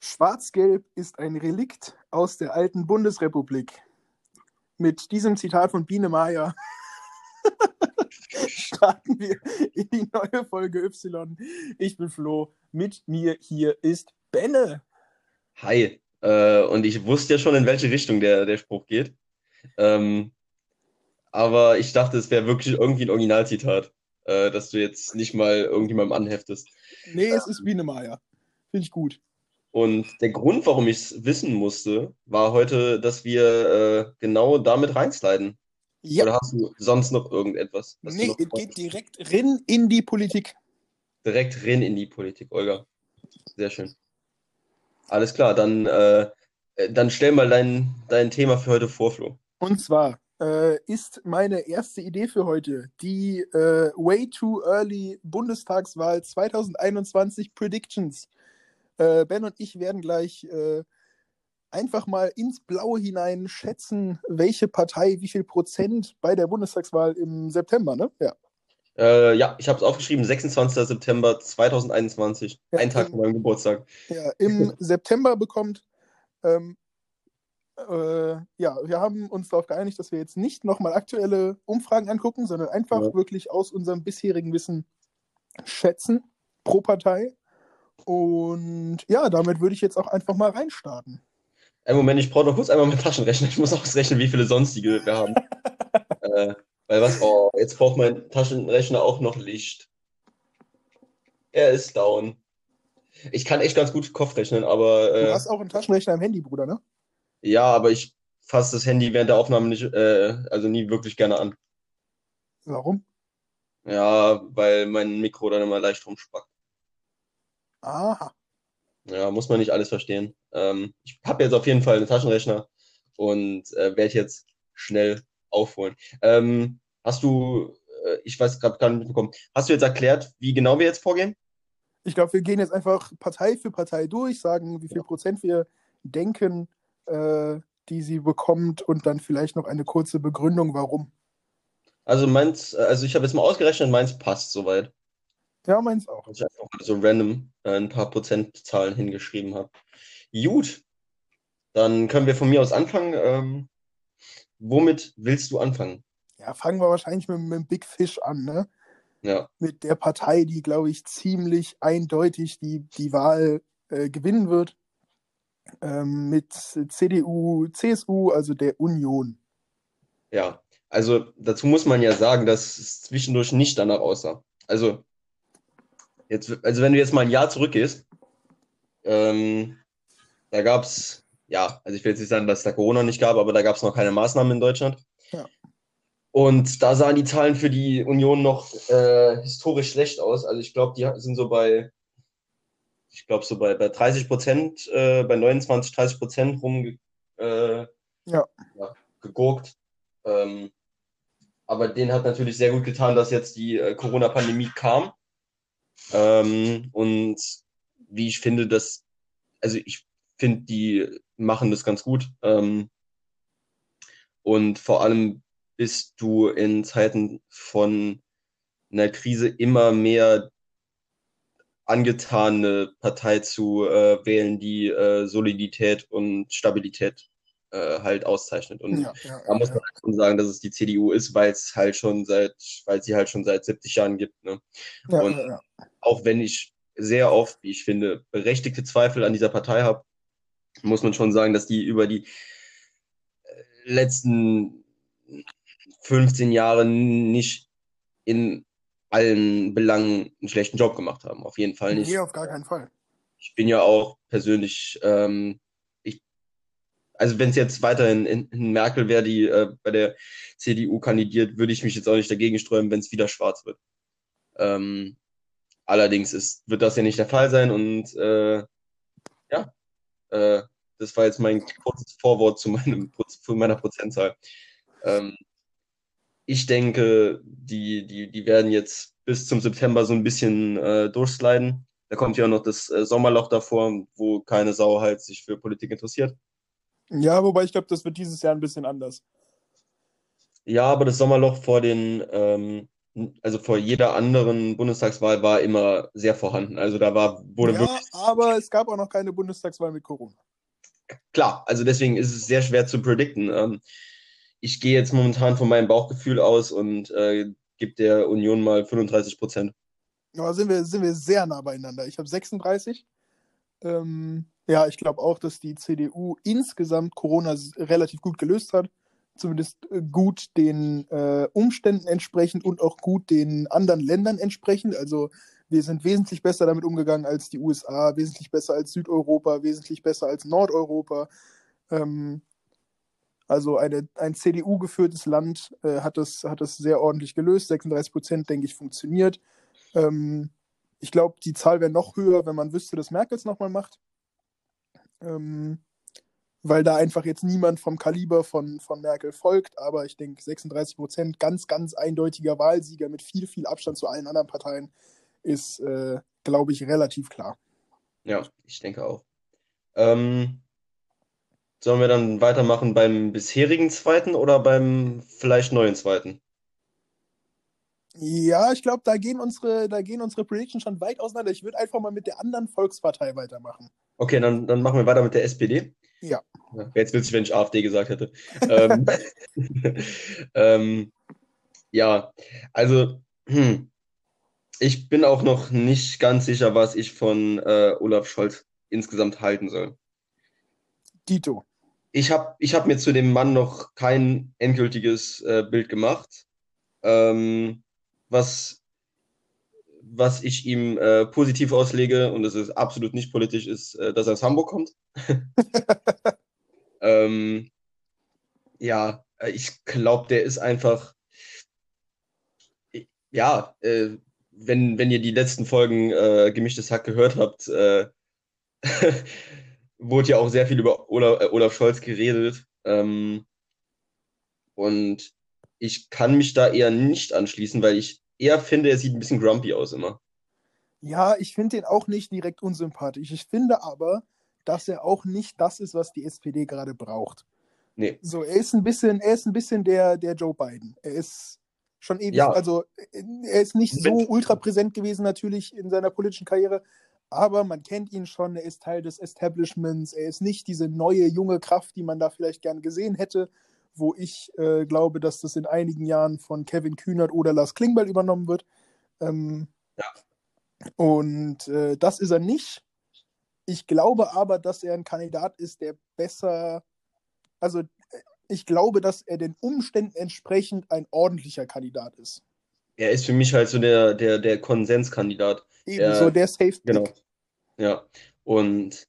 Schwarz-Gelb ist ein Relikt aus der alten Bundesrepublik. Mit diesem Zitat von Biene Maya starten wir in die neue Folge Y. Ich bin Flo, mit mir hier ist Benne. Hi, äh, und ich wusste ja schon, in welche Richtung der, der Spruch geht. Ähm, aber ich dachte, es wäre wirklich irgendwie ein Originalzitat, äh, dass du jetzt nicht mal irgendjemandem anheftest. Nee, es ist Biene Maya. Finde ich gut. Und der Grund, warum ich es wissen musste, war heute, dass wir äh, genau damit reinsliden. Ja. Oder hast du sonst noch irgendetwas? Nee, es geht direkt rein in die Politik. direkt rein in die Politik, Olga. Sehr schön. Alles klar, dann, äh, äh, dann stell mal dein, dein Thema für heute vor, Flo. Und zwar äh, ist meine erste Idee für heute die äh, Way Too Early Bundestagswahl 2021 Predictions. Äh, ben und ich werden gleich äh, einfach mal ins Blaue hinein schätzen, welche Partei wie viel Prozent bei der Bundestagswahl im September, ne? Ja. Äh, ja, ich habe es aufgeschrieben, 26. September 2021, Ja, ein Tag vor meinem Geburtstag. ja im September bekommt. Ähm, äh, ja, wir haben uns darauf geeinigt, dass wir jetzt nicht nochmal aktuelle Umfragen angucken, sondern einfach Ja. wirklich aus unserem bisherigen Wissen schätzen pro Partei. Und ja, damit würde ich jetzt auch einfach mal reinstarten. Einen Moment, ich brauche noch kurz einmal meinen Taschenrechner. Ich muss ausrechnen, wie viele sonstige wir haben. äh, weil was? Oh, jetzt braucht mein Taschenrechner auch noch Licht. Er ist down. Ich kann echt ganz gut Kopf rechnen, aber Du äh, hast auch einen Taschenrechner im Handy, Bruder, ne? Ja, aber ich fasse das Handy während der Aufnahme nicht, äh, also nie wirklich gerne an. Warum? Ja, weil mein Mikro dann immer leicht rumspackt. Aha. Ja, muss man nicht alles verstehen. Ähm, ich habe jetzt auf jeden Fall einen Taschenrechner und äh, werde jetzt schnell aufholen. Ähm, hast du, äh, ich weiß gerade gar nicht mitbekommen, hast du jetzt erklärt, wie genau wir jetzt vorgehen? Ich glaube, wir gehen jetzt einfach Partei für Partei durch, sagen, wie viel Prozent wir denken, äh, die sie bekommt und dann vielleicht noch eine kurze Begründung, warum. Also meins, also ich habe jetzt mal ausgerechnet, meins passt soweit. Ja, meins auch. dass ich einfach mal so random äh, ein paar Prozentzahlen hingeschrieben habe. Gut, dann können wir von mir aus anfangen. Ähm, womit willst du anfangen? Ja, fangen wir wahrscheinlich mit, mit dem Big Fish an, ne? Ja, Mit der Partei, die, glaube ich, ziemlich eindeutig die, die Wahl äh, gewinnen wird. Ähm, mit CDU, CSU, also der Union. ja. Also dazu muss man ja sagen, dass es zwischendurch nicht danach aussah. Also jetzt, also wenn du jetzt mal ein Jahr zurückgehst, ähm, da gab es, ja, also ich will jetzt nicht sagen, dass es da Corona nicht gab, aber da gab es noch keine Maßnahmen in Deutschland. Ja. Und da sahen die Zahlen für die Union noch äh, historisch schlecht aus. Also ich glaube, die sind so bei, ich glaube so bei, bei 30 Prozent, äh, bei 29, 30 Prozent rum äh, Ja. ja, gegurkt. Ähm, aber denen hat natürlich sehr gut getan, dass jetzt die äh, Corona-Pandemie kam. Ähm, und wie ich finde, dass, also ich finde, die machen das ganz gut. Ähm, und vor allem bist du in Zeiten von einer Krise immer mehr angetan, eine Partei zu äh, wählen, die äh, Solidität und Stabilität äh, halt auszeichnet. Und Ja, ja, da muss man halt schon sagen, dass es die CDU ist, weil es halt schon seit, weil sie halt schon seit 70 Jahren gibt. Ne? Und-. Auch wenn ich sehr oft, wie ich finde, berechtigte Zweifel an dieser Partei habe, muss man schon sagen, dass die über die äh, letzten 15 Jahre nicht in allen Belangen einen schlechten Job gemacht haben. Auf jeden Fall nicht. Nee, auf gar keinen Fall. Ich bin ja auch persönlich, ähm, ich, also wenn es jetzt weiterhin in, in Merkel wäre, die äh, bei der CDU kandidiert, würde ich mich jetzt auch nicht dagegen sträuben, wenn es wieder schwarz wird. Ähm, allerdings ist, wird das ja nicht der Fall sein und äh, ja, äh, das war jetzt mein kurzes Vorwort zu meinem zu meiner Prozentzahl. Ähm, ich denke, die, die, die werden jetzt bis zum September so ein bisschen äh, durchsliden. Da kommt ja noch das äh, Sommerloch davor, wo keine Sau halt sich für Politik interessiert. Ja, wobei ich glaube, das wird dieses Jahr ein bisschen anders. Ja, aber das Sommerloch vor den, ähm, also vor jeder anderen Bundestagswahl war immer sehr vorhanden. Also da war, wurde Ja, wirklich aber es gab auch noch keine Bundestagswahl mit Corona. klar. Also deswegen ist es sehr schwer zu predikten. Ähm, ich gehe jetzt momentan von meinem Bauchgefühl aus und äh, gebe der Union mal 35 Prozent. Aber sind wir, sind wir sehr nah beieinander. Ich habe 36. Ähm, ja, ich glaube auch, dass die CDU insgesamt Corona relativ gut gelöst hat. Zumindest äh, gut den äh, Umständen entsprechend und auch gut den anderen Ländern entsprechend. Also wir sind wesentlich besser damit umgegangen als die USA, wesentlich besser als Südeuropa, wesentlich besser als Nordeuropa. Ähm, also eine, ein CDU-geführtes Land äh, hat, das, hat das sehr ordentlich gelöst. 36 Prozent, denke ich, funktioniert. Ähm, ich glaube, die Zahl wäre noch höher, wenn man wüsste, dass Merkel es nochmal macht. Ähm, weil da einfach jetzt niemand vom Kaliber von, von Merkel folgt. Aber ich denke, 36 Prozent, ganz, ganz eindeutiger Wahlsieger mit viel, viel Abstand zu allen anderen Parteien, ist, äh, glaube ich, relativ klar. Ja, ich denke auch. Ähm, sollen wir dann weitermachen beim bisherigen zweiten oder beim vielleicht neuen zweiten? Ja, ich glaube, da gehen unsere, da gehen unsere Predictions schon weit auseinander. Ich würde einfach mal mit der anderen Volkspartei weitermachen. Okay, dann, dann machen wir weiter mit der SPD. Ja. Jetzt witzig, wenn ich AfD gesagt hätte. ähm, ähm, ja, also hm, ich bin auch noch nicht ganz sicher, was ich von äh, Olaf Scholz insgesamt halten soll. Dito. Ich habe ich hab mir zu dem Mann noch kein endgültiges äh, Bild gemacht. Ähm, was, was ich ihm äh, positiv auslege, und das ist absolut nicht politisch, ist, äh, dass er aus Hamburg kommt. ähm, ja, ich glaube, der ist einfach, ja, äh, wenn, wenn ihr die letzten Folgen äh, Gemischtes Hack gehört habt, äh, wurde ja auch sehr viel über Olaf, äh, Olaf Scholz geredet. Ähm, und ich kann mich da eher nicht anschließen, weil ich eher finde, er sieht ein bisschen grumpy aus immer. Ja, ich finde den auch nicht direkt unsympathisch. Ich finde aber, dass er auch nicht das ist, was die SPD gerade braucht. Nee. So, er ist ein bisschen, er ist ein bisschen der, der Joe Biden. Er ist schon ewig, Ja. also er ist nicht so ultra präsent gewesen natürlich in seiner politischen Karriere, aber man kennt ihn schon, er ist Teil des Establishments, er ist nicht diese neue junge Kraft, die man da vielleicht gern gesehen hätte, wo ich äh, glaube, dass das in einigen Jahren von Kevin Kühnert oder Lars Klingbeil übernommen wird. Ähm, Ja. Und äh, das ist er nicht. Ich glaube aber, dass er ein Kandidat ist, der besser, also äh, ich glaube, dass er den Umständen entsprechend ein ordentlicher Kandidat ist. Er ist für mich halt so der, der, der Konsenskandidat. Ebenso der Safe Genau. Ja. Und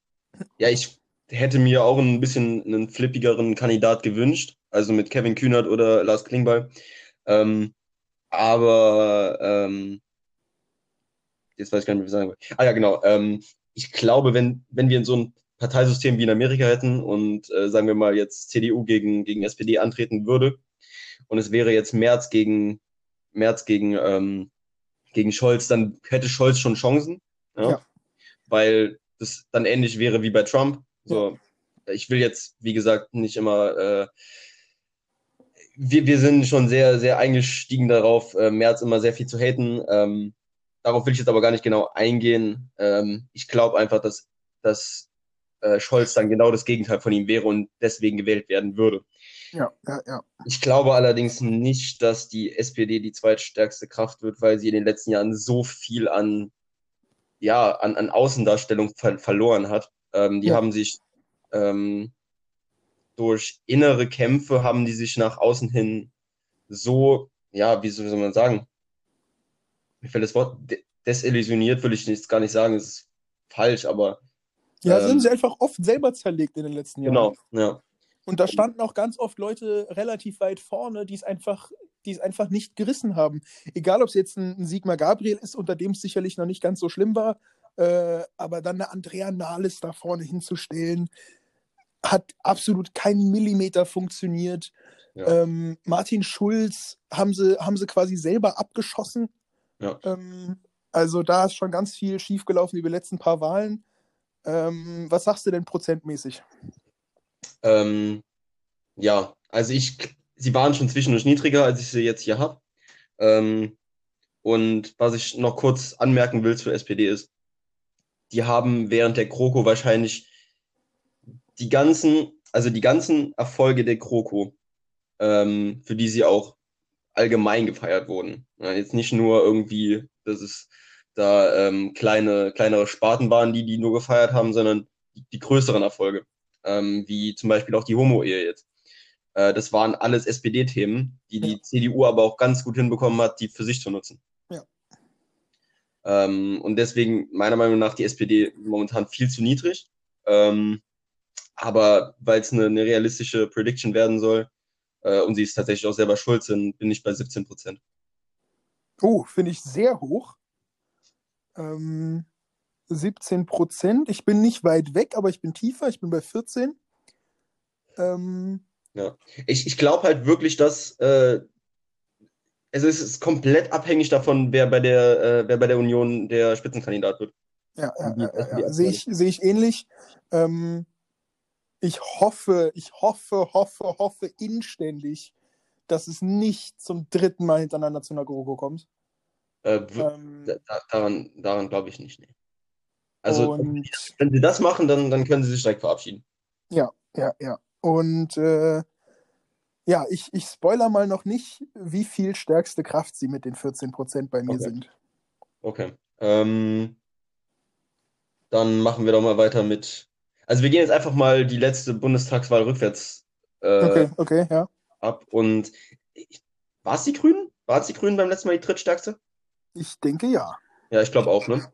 ja, ich hätte mir auch ein bisschen einen flippigeren Kandidat gewünscht, also mit Kevin Kühnert oder Lars Klingbeil. Ähm, aber ähm, jetzt weiß ich gar nicht, was ich sagen will. Ah ja, genau. Ähm, ich glaube, wenn, wenn wir in so ein Parteisystem wie in Amerika hätten und äh, sagen wir mal jetzt CDU gegen, gegen SPD antreten würde und es wäre jetzt Merz gegen Merz gegen, ähm, gegen Scholz, dann hätte Scholz schon Chancen, ja? Ja. weil das dann ähnlich wäre wie bei Trump. So, ich will jetzt, wie gesagt, nicht immer äh, wir, wir sind schon sehr, sehr eingestiegen darauf, äh, Merz immer sehr viel zu haten. Ähm, darauf will ich jetzt aber gar nicht genau eingehen. Ähm, ich glaube einfach, dass, dass äh, Scholz dann genau das Gegenteil von ihm wäre und deswegen gewählt werden würde. Ja, ja, ja. Ich glaube allerdings nicht, dass die SPD die zweitstärkste Kraft wird, weil sie in den letzten Jahren so viel an, ja, an, an Außendarstellung ver verloren hat. Ähm, die Ja. haben sich ähm, durch innere Kämpfe haben die sich nach außen hin so, ja, wie soll man sagen? Mir fällt das Wort de desillusioniert, will ich jetzt gar nicht sagen, es ist falsch, aber Ja, Ähm, sind sie einfach oft selber zerlegt in den letzten Jahren. genau, ja, Und da standen auch ganz oft Leute relativ weit vorne, die es einfach, die es einfach nicht gerissen haben. Egal, ob es jetzt ein, ein Sigmar Gabriel ist, unter dem es sicherlich noch nicht ganz so schlimm war, äh, aber dann eine Andrea Nahles da vorne hinzustellen, hat absolut keinen Millimeter funktioniert. ja, Ähm, Martin Schulz haben sie, haben sie quasi selber abgeschossen. ja. Ähm, also da ist schon ganz viel schiefgelaufen über die letzten paar Wahlen. Ähm, was sagst du denn prozentmäßig? Ähm, ja, also ich, sie waren schon zwischendurch niedriger, als ich sie jetzt hier habe. Ähm, und was ich noch kurz anmerken will zur SPD ist, die haben während der Kroko wahrscheinlich die ganzen, also die ganzen Erfolge der Kroko, ähm, für die sie auch allgemein gefeiert wurden. Ja, jetzt nicht nur irgendwie, dass es da ähm, kleine, kleinere Sparten waren, die die nur gefeiert haben, sondern die, die größeren Erfolge, ähm, wie zum Beispiel auch die Homo-Ehe jetzt. Äh, das waren alles SPD-Themen, die die CDU aber auch ganz gut hinbekommen hat, die für sich zu nutzen. Ja. Ähm, und deswegen meiner Meinung nach die SPD momentan viel zu niedrig. Ähm, aber weil es eine, eine realistische Prediction werden soll, äh, und sie ist tatsächlich auch selber schuld sind, bin ich bei 17 Prozent. Oh, finde ich sehr hoch. Ähm, 17 Prozent. Ich bin nicht weit weg, aber ich bin tiefer. Ich bin bei 14. Ähm, ja, ich, ich glaube halt wirklich, dass äh, also es ist komplett abhängig davon, wer bei der, äh, wer bei der Union der Spitzenkandidat wird. Ja, ja, ja, ja, ja. sehe ich, seh ich ähnlich. Ähm, ich hoffe, ich hoffe, hoffe, hoffe inständig, dass es nicht zum dritten Mal hintereinander zu einer GroKo kommt. Äh, ähm, daran daran glaube ich nicht. Nee. Also, und, wenn sie das machen, dann, dann können sie sich direkt verabschieden. Ja, ja, ja. Und äh, ja, ich, ich spoiler mal noch nicht, wie viel stärkste Kraft sie mit den 14% bei mir okay. sind. Okay. Ähm, dann machen wir doch mal weiter mit. Also wir gehen jetzt einfach mal die letzte Bundestagswahl rückwärts äh, okay, okay, ja. ab. Und war es die Grünen? War es die Grünen beim letzten Mal die drittstärkste? Ich denke ja. Ja, ich glaube auch, ne?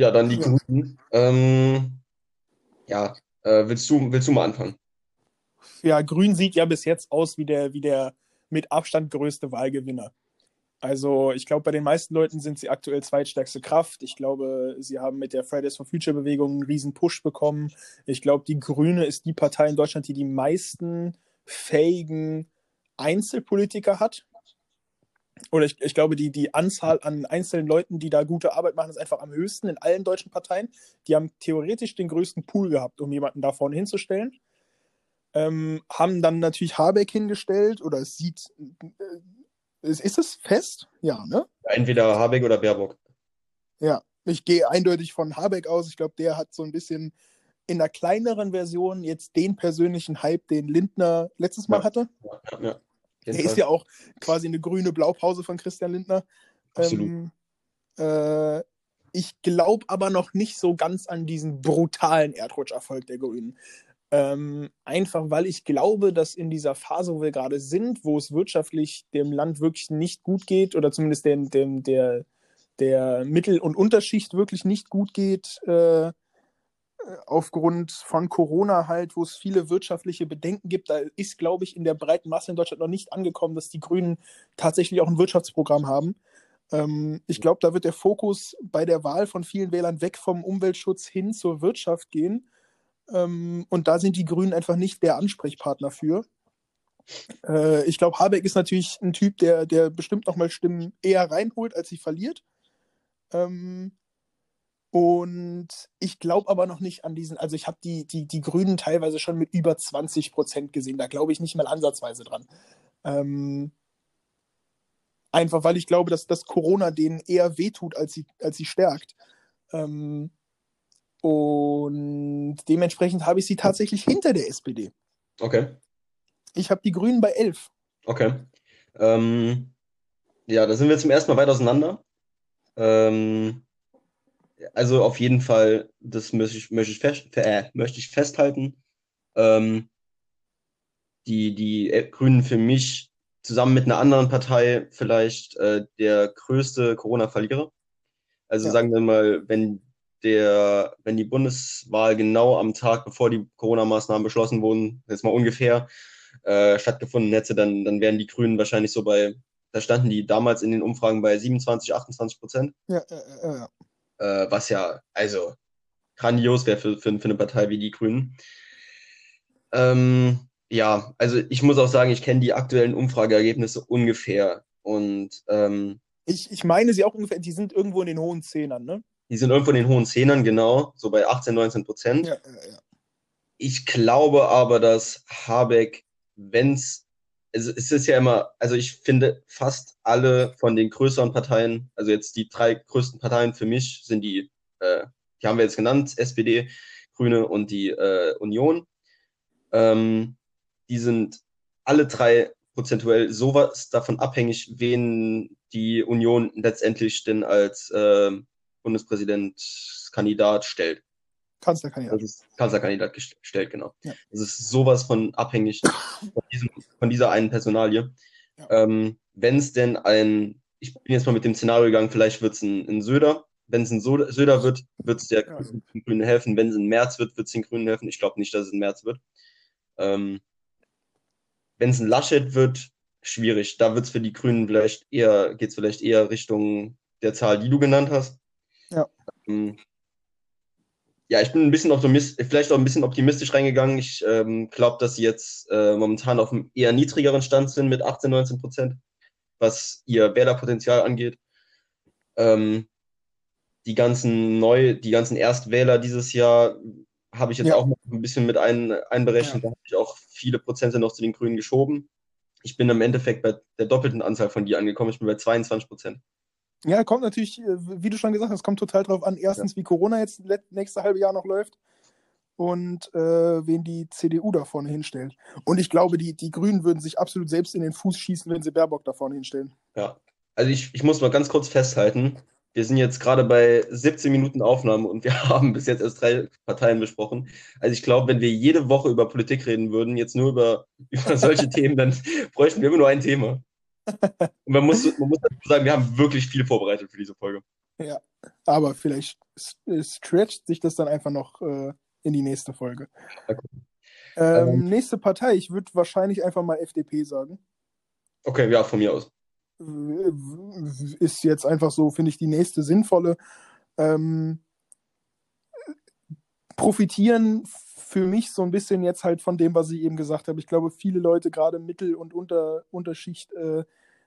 Ja, dann die ja. Grünen. Ähm, ja, äh, willst, du, willst du mal anfangen? ja, Grün sieht ja bis jetzt aus wie der, wie der mit Abstand größte Wahlgewinner. Also ich glaube, bei den meisten Leuten sind sie aktuell zweitstärkste Kraft. Ich glaube, sie haben mit der Fridays for Future Bewegung einen riesen Push bekommen. Ich glaube, die Grüne ist die Partei in Deutschland, die die meisten fähigen Einzelpolitiker hat. Oder ich, ich glaube, die, die Anzahl an einzelnen Leuten, die da gute Arbeit machen, ist einfach am höchsten in allen deutschen Parteien. Die haben theoretisch den größten Pool gehabt, um jemanden da vorne hinzustellen ähm, haben dann natürlich Habeck hingestellt oder es sieht, äh, ist, ist es fest? Ja, ne? Entweder Habeck oder Baerbock. Ja, ich gehe eindeutig von Habeck aus. Ich glaube, der hat so ein bisschen in der kleineren Version jetzt den persönlichen Hype, den Lindner letztes Mal ja. hatte. Ja, ja, Der ist ja auch quasi eine grüne Blaupause von Christian Lindner. Absolut. Ähm, äh, ich glaube aber noch nicht so ganz an diesen brutalen Erdrutscherfolg der Grünen. Ähm, einfach weil ich glaube, dass in dieser Phase, wo wir gerade sind, wo es wirtschaftlich dem Land wirklich nicht gut geht, oder zumindest dem, dem, der, der Mittel- und Unterschicht wirklich nicht gut geht, äh, aufgrund von Corona halt, wo es viele wirtschaftliche Bedenken gibt, da ist, glaube ich, in der breiten Masse in Deutschland noch nicht angekommen, dass die Grünen tatsächlich auch ein Wirtschaftsprogramm haben. Ähm, ich glaube, da wird der Fokus bei der Wahl von vielen Wählern weg vom Umweltschutz hin zur Wirtschaft gehen. Ähm, und da sind die Grünen einfach nicht der Ansprechpartner für. Äh, ich glaube, Habeck ist natürlich ein Typ, der, der bestimmt nochmal Stimmen eher reinholt, als sie verliert. Ähm, und ich glaube aber noch nicht an diesen, also ich habe die, die, die Grünen teilweise schon mit über 20 Prozent gesehen. Da glaube ich nicht mal ansatzweise dran. Ähm, einfach weil ich glaube, dass, dass Corona denen eher wehtut, als sie, als sie stärkt. Ähm, und dementsprechend habe ich sie tatsächlich hinter der SPD. Okay. Ich habe die Grünen bei 11. Okay. Ähm, ja, da sind wir zum ersten Mal weit auseinander. Ähm, also auf jeden Fall, das möchte ich, möchte ich, fest, äh, möchte ich festhalten. Ähm, die, die Grünen für mich zusammen mit einer anderen Partei vielleicht äh, der größte Corona-Verlierer. Also ja. sagen wir mal, wenn der, wenn die Bundeswahl genau am Tag, bevor die Corona-Maßnahmen beschlossen wurden, jetzt mal ungefähr, äh, stattgefunden hätte, dann, dann wären die Grünen wahrscheinlich so bei, da standen die damals in den Umfragen bei 27, 28 Prozent. Ja, ja, ja. Äh, was ja, also grandios wäre für, für, für eine Partei wie die Grünen. Ähm, ja, also ich muss auch sagen, ich kenne die aktuellen Umfrageergebnisse ungefähr. Und ähm, ich, ich meine sie auch ungefähr, die sind irgendwo in den hohen Zehnern, ne? Die sind irgendwo in den hohen Zehnern, genau, so bei 18, 19 Prozent. Ja, ja, ja. Ich glaube aber, dass Habeck, wenn es es, es ist ja immer, also ich finde fast alle von den größeren Parteien, also jetzt die drei größten Parteien für mich sind die, äh, die haben wir jetzt genannt, SPD, Grüne und die äh, Union. Ähm, die sind alle drei prozentuell sowas davon abhängig, wen die Union letztendlich denn als äh, Bundespräsidentkandidat stellt. Kanzlerkandidat. Das ist Kanzlerkandidat gestellt, genau. Ja. Das ist sowas von abhängig von, diesem, von dieser einen Personalie. Ja. Ähm, Wenn es denn ein, ich bin jetzt mal mit dem Szenario gegangen, vielleicht wird es ein, ein Söder. Wenn es ein Söder wird, wird es der Ja. den Grünen helfen. Wenn es ein März wird, wird es den Grünen helfen. Ich glaube nicht, dass es ein März wird. Ähm, Wenn es ein Laschet wird, schwierig. Da wird es für die Grünen vielleicht eher, geht es vielleicht eher Richtung der Zahl, die du genannt hast. Ja. Ähm, ja, ich bin ein bisschen optimistisch, vielleicht auch ein bisschen optimistisch reingegangen. Ich ähm, glaube, dass sie jetzt äh, momentan auf einem eher niedrigeren Stand sind mit 18, 19 Prozent, was ihr Wählerpotenzial angeht. Ähm, die ganzen neu, die ganzen Erstwähler dieses Jahr habe ich jetzt Ja. auch noch ein bisschen mit ein, einberechnet. Da habe ich auch viele Prozente noch zu den Grünen geschoben. Ich bin im Endeffekt bei der doppelten Anzahl von dir angekommen. Ich bin bei 22 Prozent. Ja, kommt natürlich, äh, wie du schon gesagt hast, kommt total drauf an. Erstens, wie Corona jetzt nächste halbe Jahr noch läuft und äh, wen die CDU da vorne hinstellt. Und ich glaube, die, die Grünen würden sich absolut selbst in den Fuß schießen, wenn sie Baerbock da vorne hinstellen. Ja, also ich, ich muss mal ganz kurz festhalten. Wir sind jetzt gerade bei 17 Minuten Aufnahme und wir haben bis jetzt erst drei Parteien besprochen. Also ich glaube, wenn wir jede Woche über Politik reden würden, jetzt nur über, über solche Themen, dann bräuchten wir immer nur ein Thema. Und man muss, man muss sagen, wir haben wirklich viel vorbereitet für diese Folge. Aber vielleicht stretcht sich das dann einfach noch äh, in die nächste Folge. Gucken. Ähm, Ähm. nächste Partei, ich würde wahrscheinlich einfach mal FDP sagen. Okay, ja, von mir aus. ist jetzt einfach so, finde ich, die nächste sinnvolle. Ähm, profitieren für mich so ein bisschen jetzt halt von dem, was ich eben gesagt habe. Ich glaube, viele Leute, gerade Mittel- und Unter Unterschicht, äh,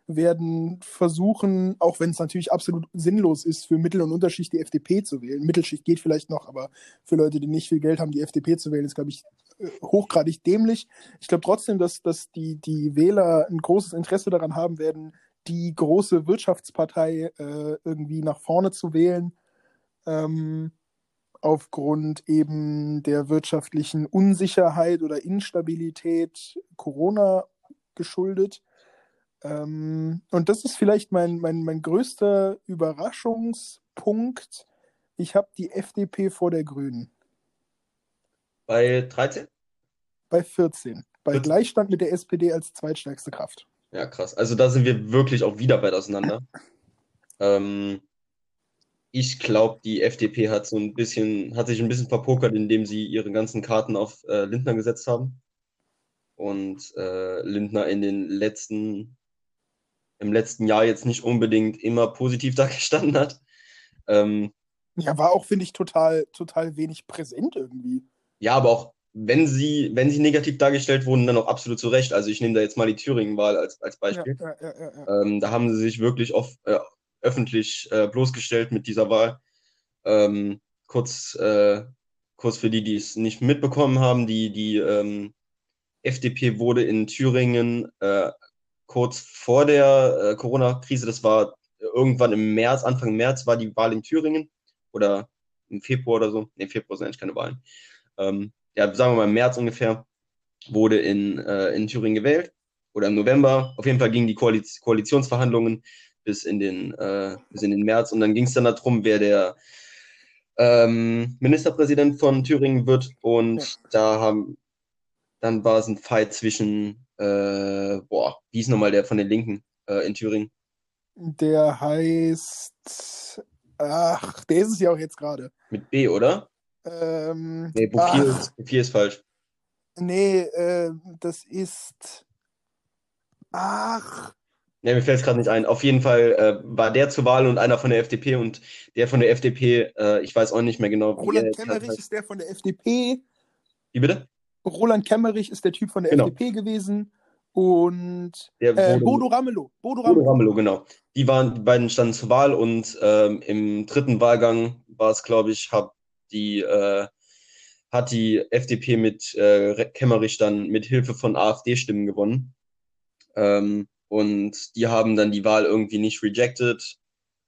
werden versuchen, auch wenn es natürlich absolut sinnlos ist, für Mittel- und Unterschicht die FDP zu wählen. Mittelschicht geht vielleicht noch, aber für Leute, die nicht viel Geld haben, die FDP zu wählen, ist, glaube ich, äh, hochgradig dämlich. Ich glaube trotzdem, dass, dass die, die Wähler ein großes Interesse daran haben werden, die große Wirtschaftspartei äh, irgendwie nach vorne zu wählen, ähm, aufgrund eben der wirtschaftlichen Unsicherheit oder Instabilität Corona geschuldet. Ähm, und das ist vielleicht mein, mein, mein größter Überraschungspunkt. Ich habe die FDP vor der Grünen Bei 13? bei 14. Bei 14. Gleichstand mit der SPD als zweitstärkste Kraft. Ja, krass. Also da sind wir wirklich auch wieder weit auseinander. Ähm, ich glaube, die FDP hat so ein bisschen, hat sich ein bisschen verpokert, indem sie ihre ganzen Karten auf äh, Lindner gesetzt haben. Und äh, Lindner in den letzten, im letzten Jahr jetzt nicht unbedingt immer positiv dagestanden hat. Ähm, Ja, war auch, finde ich, total, total wenig präsent irgendwie. ja, aber auch wenn sie, wenn sie negativ dargestellt wurden, dann auch absolut zu Recht. Also ich nehme da jetzt mal die Thüringen-Wahl als, als Beispiel. ja, ja, ja, ja. Ähm, da haben sie sich wirklich oft, äh, öffentlich äh, bloßgestellt mit dieser Wahl. Ähm, kurz, äh, kurz für die, die es nicht mitbekommen haben, die, die ähm, FDP wurde in Thüringen äh, kurz vor der äh, Corona-Krise, das war irgendwann im März, Anfang März war die Wahl in Thüringen oder im Februar oder so. Ne, im Februar sind eigentlich keine Wahlen. Ähm, ja, sagen wir mal im März ungefähr, wurde in, äh, in Thüringen gewählt oder im November. Auf jeden Fall gingen die Koaliz Koalitionsverhandlungen bis in den, äh, bis in den März und dann ging es dann darum, wer der ähm, Ministerpräsident von Thüringen wird und Ja. da haben, dann war es ein Fight zwischen, äh, boah, wie ist nochmal der von den Linken äh, in Thüringen? Der heißt. Ach, der ist es ja auch jetzt gerade. Mit B, oder? Ähm, Nee, Bouffier ist, Bouffier ist falsch. nee, äh, das ist. Ach, Ne, mir fällt es gerade nicht ein. Auf jeden Fall äh, war der zur Wahl und einer von der FDP und der von der FDP, äh, ich weiß auch nicht mehr genau, wie Roland Kemmerich ist der von der FDP. Wie bitte? Roland Kemmerich ist der Typ von der Genau. FDP gewesen. Und Der äh, wurde- Bodo Ramelow. Bodo Bodo Ramelow. Ramelow, genau. Die waren, die beiden standen zur Wahl und ähm, im dritten Wahlgang war es, glaube ich, hab die, äh, hat die FDP mit äh, Kemmerich dann mit Hilfe von AfD-Stimmen gewonnen. Ähm, und die haben dann die Wahl irgendwie nicht rejected,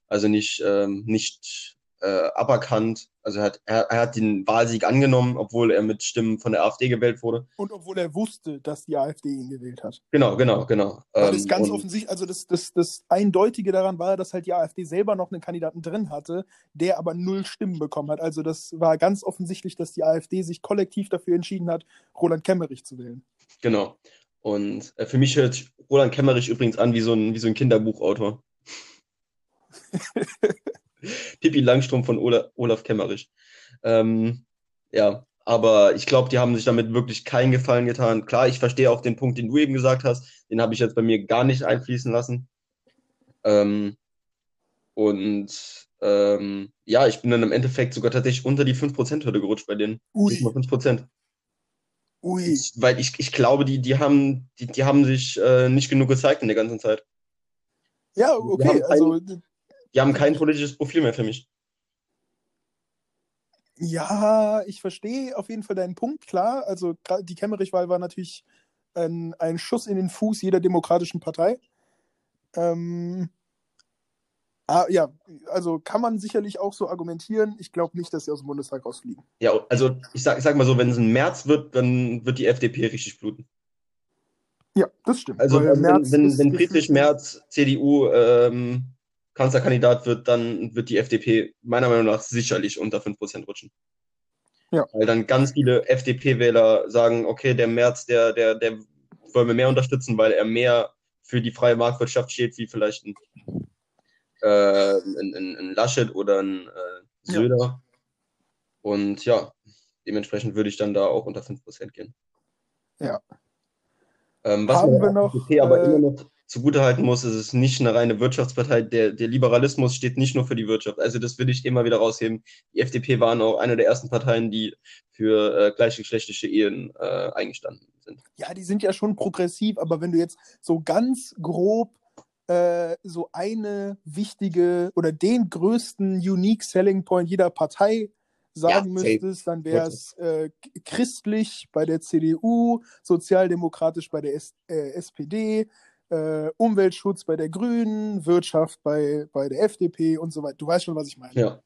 also nicht, ähm, nicht äh, aberkannt. Also er hat, er, er hat den Wahlsieg angenommen, obwohl er mit Stimmen von der AfD gewählt wurde. Und obwohl er wusste, dass die AfD ihn gewählt hat. Genau, genau, genau. Weil Ähm, das ganz und- offensichtlich, also das, das, das Eindeutige daran war, dass halt die AfD selber noch einen Kandidaten drin hatte, der aber null Stimmen bekommen hat. Also das war ganz offensichtlich, dass die AfD sich kollektiv dafür entschieden hat, Roland Kemmerich zu wählen. Genau. Und äh, für mich hört Roland Kemmerich übrigens an wie so ein, wie so ein Kinderbuchautor. Pippi Langstrumpf von Ola, Olaf Kemmerich. Ähm, ja, aber ich glaube, die haben sich damit wirklich keinen Gefallen getan. Klar, ich verstehe auch den Punkt, den du eben gesagt hast. Den habe ich jetzt bei mir gar nicht einfließen lassen. Ähm, und ähm, ja, ich bin dann im Endeffekt sogar tatsächlich unter die 5%-Hürde gerutscht bei denen. Ui, 5%. ui. Ich, weil ich, ich glaube, die, die haben, die, die haben sich äh, nicht genug gezeigt in der ganzen Zeit. Ja, okay, keinen- also Die haben kein politisches Profil mehr für mich. ja, ich verstehe auf jeden Fall deinen Punkt, klar. Also die Kemmerich-Wahl war natürlich ein, ein Schuss in den Fuß jeder demokratischen Partei. Ähm, ah, ja, also kann man sicherlich auch so argumentieren. Ich glaube nicht, dass sie aus dem Bundestag rausfliegen. Ja, also ich sag, ich sag mal so, wenn es ein März wird, dann wird die FDP richtig bluten. Ja, das stimmt. Also wenn, wenn, wenn Friedrich Merz CDU ähm, Kanzlerkandidat wird, dann wird die FDP meiner Meinung nach sicherlich unter 5% rutschen. Ja. Weil dann ganz viele FDP-Wähler sagen, okay, der Merz, der, der, der wollen wir mehr unterstützen, weil er mehr für die freie Marktwirtschaft steht, wie vielleicht ein, äh, ein, ein, ein Laschet oder ein äh, Söder. Und ja, dementsprechend würde ich dann da auch unter 5% gehen. Ja. Ähm, was Haben wir noch, FDP aber äh, immer noch zugutehalten muss, ist es ist nicht eine reine Wirtschaftspartei. Der, der Liberalismus steht nicht nur für die Wirtschaft. Also das will ich immer wieder rausheben. Die FDP waren auch eine der ersten Parteien, die für äh, gleichgeschlechtliche Ehen äh, eingestanden sind. Ja, die sind ja schon progressiv, aber wenn du jetzt so ganz grob äh, so eine wichtige oder den größten Unique Selling Point jeder Partei sagen Ja, müsstest, dann wäre es äh, christlich bei der CDU, sozialdemokratisch bei der S äh, SPD, äh, Umweltschutz bei der Grünen, Wirtschaft bei, bei der FDP und so weiter. Du weißt schon, was ich meine. Ja.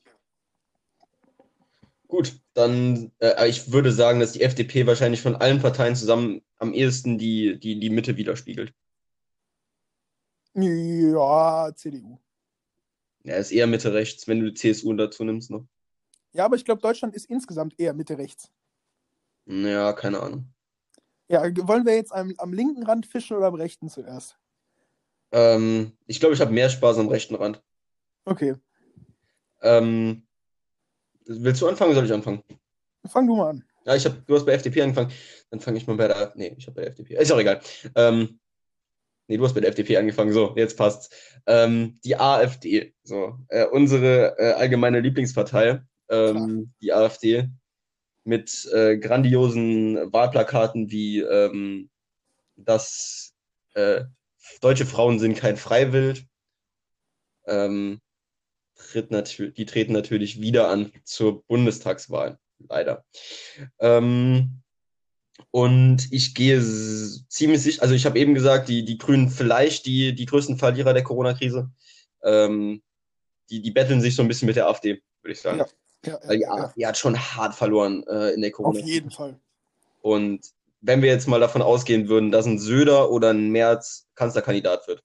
Gut, dann äh, ich würde sagen, dass die FDP wahrscheinlich von allen Parteien zusammen am ehesten die, die, die Mitte widerspiegelt. Ja, CDU. Ja, ist eher Mitte rechts, wenn du die CSU dazu nimmst noch. Ja, aber ich glaube, Deutschland ist insgesamt eher Mitte rechts. Ja, keine Ahnung. Ja, wollen wir jetzt am, am linken Rand fischen oder am rechten zuerst? Ähm, ich glaube, ich habe mehr Spaß am rechten Rand. Okay, Ähm, willst du anfangen oder soll ich anfangen? fang du mal an. Ja, ich habe, du hast bei FDP angefangen. Dann fange ich mal bei der. Nee, ich habe bei der FDP. Ist auch egal. Ähm, nee, du hast bei der FDP angefangen. So, jetzt passt's. Ähm, die AfD. So, äh, unsere äh, allgemeine Lieblingspartei. Ähm, die AfD. Mit äh, grandiosen Wahlplakaten wie ähm, dass äh, deutsche Frauen sind kein Freiwild. Ähm, tritt die treten natürlich wieder an zur Bundestagswahl, leider. Ähm, und ich gehe ziemlich sicher, also ich habe eben gesagt, die, die Grünen vielleicht die, die größten Verlierer der Corona-Krise. Ähm, die, die betteln sich so ein bisschen mit der AfD, würde ich sagen. Ja, Ja, Weil die ja. AfD hat schon hart verloren äh, in der Auf Corona-Krise. jeden Fall. Und wenn wir jetzt mal davon ausgehen würden, dass ein Söder oder ein Merz Kanzlerkandidat wird,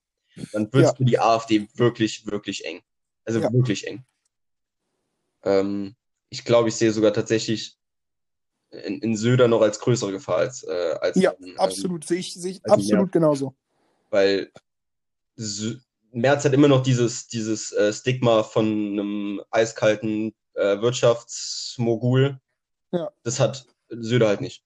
dann wird es Ja. für die AfD wirklich, wirklich eng. Also Ja. wirklich eng. Ähm, ich glaube, ich sehe sogar tatsächlich in, in Söder noch als größere Gefahr als, äh, als Ja, ähm, absolut. Sehe ich, sehe ich absolut genauso. weil Sö- Merz hat immer noch dieses, dieses äh, Stigma von einem eiskalten äh, Wirtschaftsmogul. Ja. Das hat Söder halt nicht.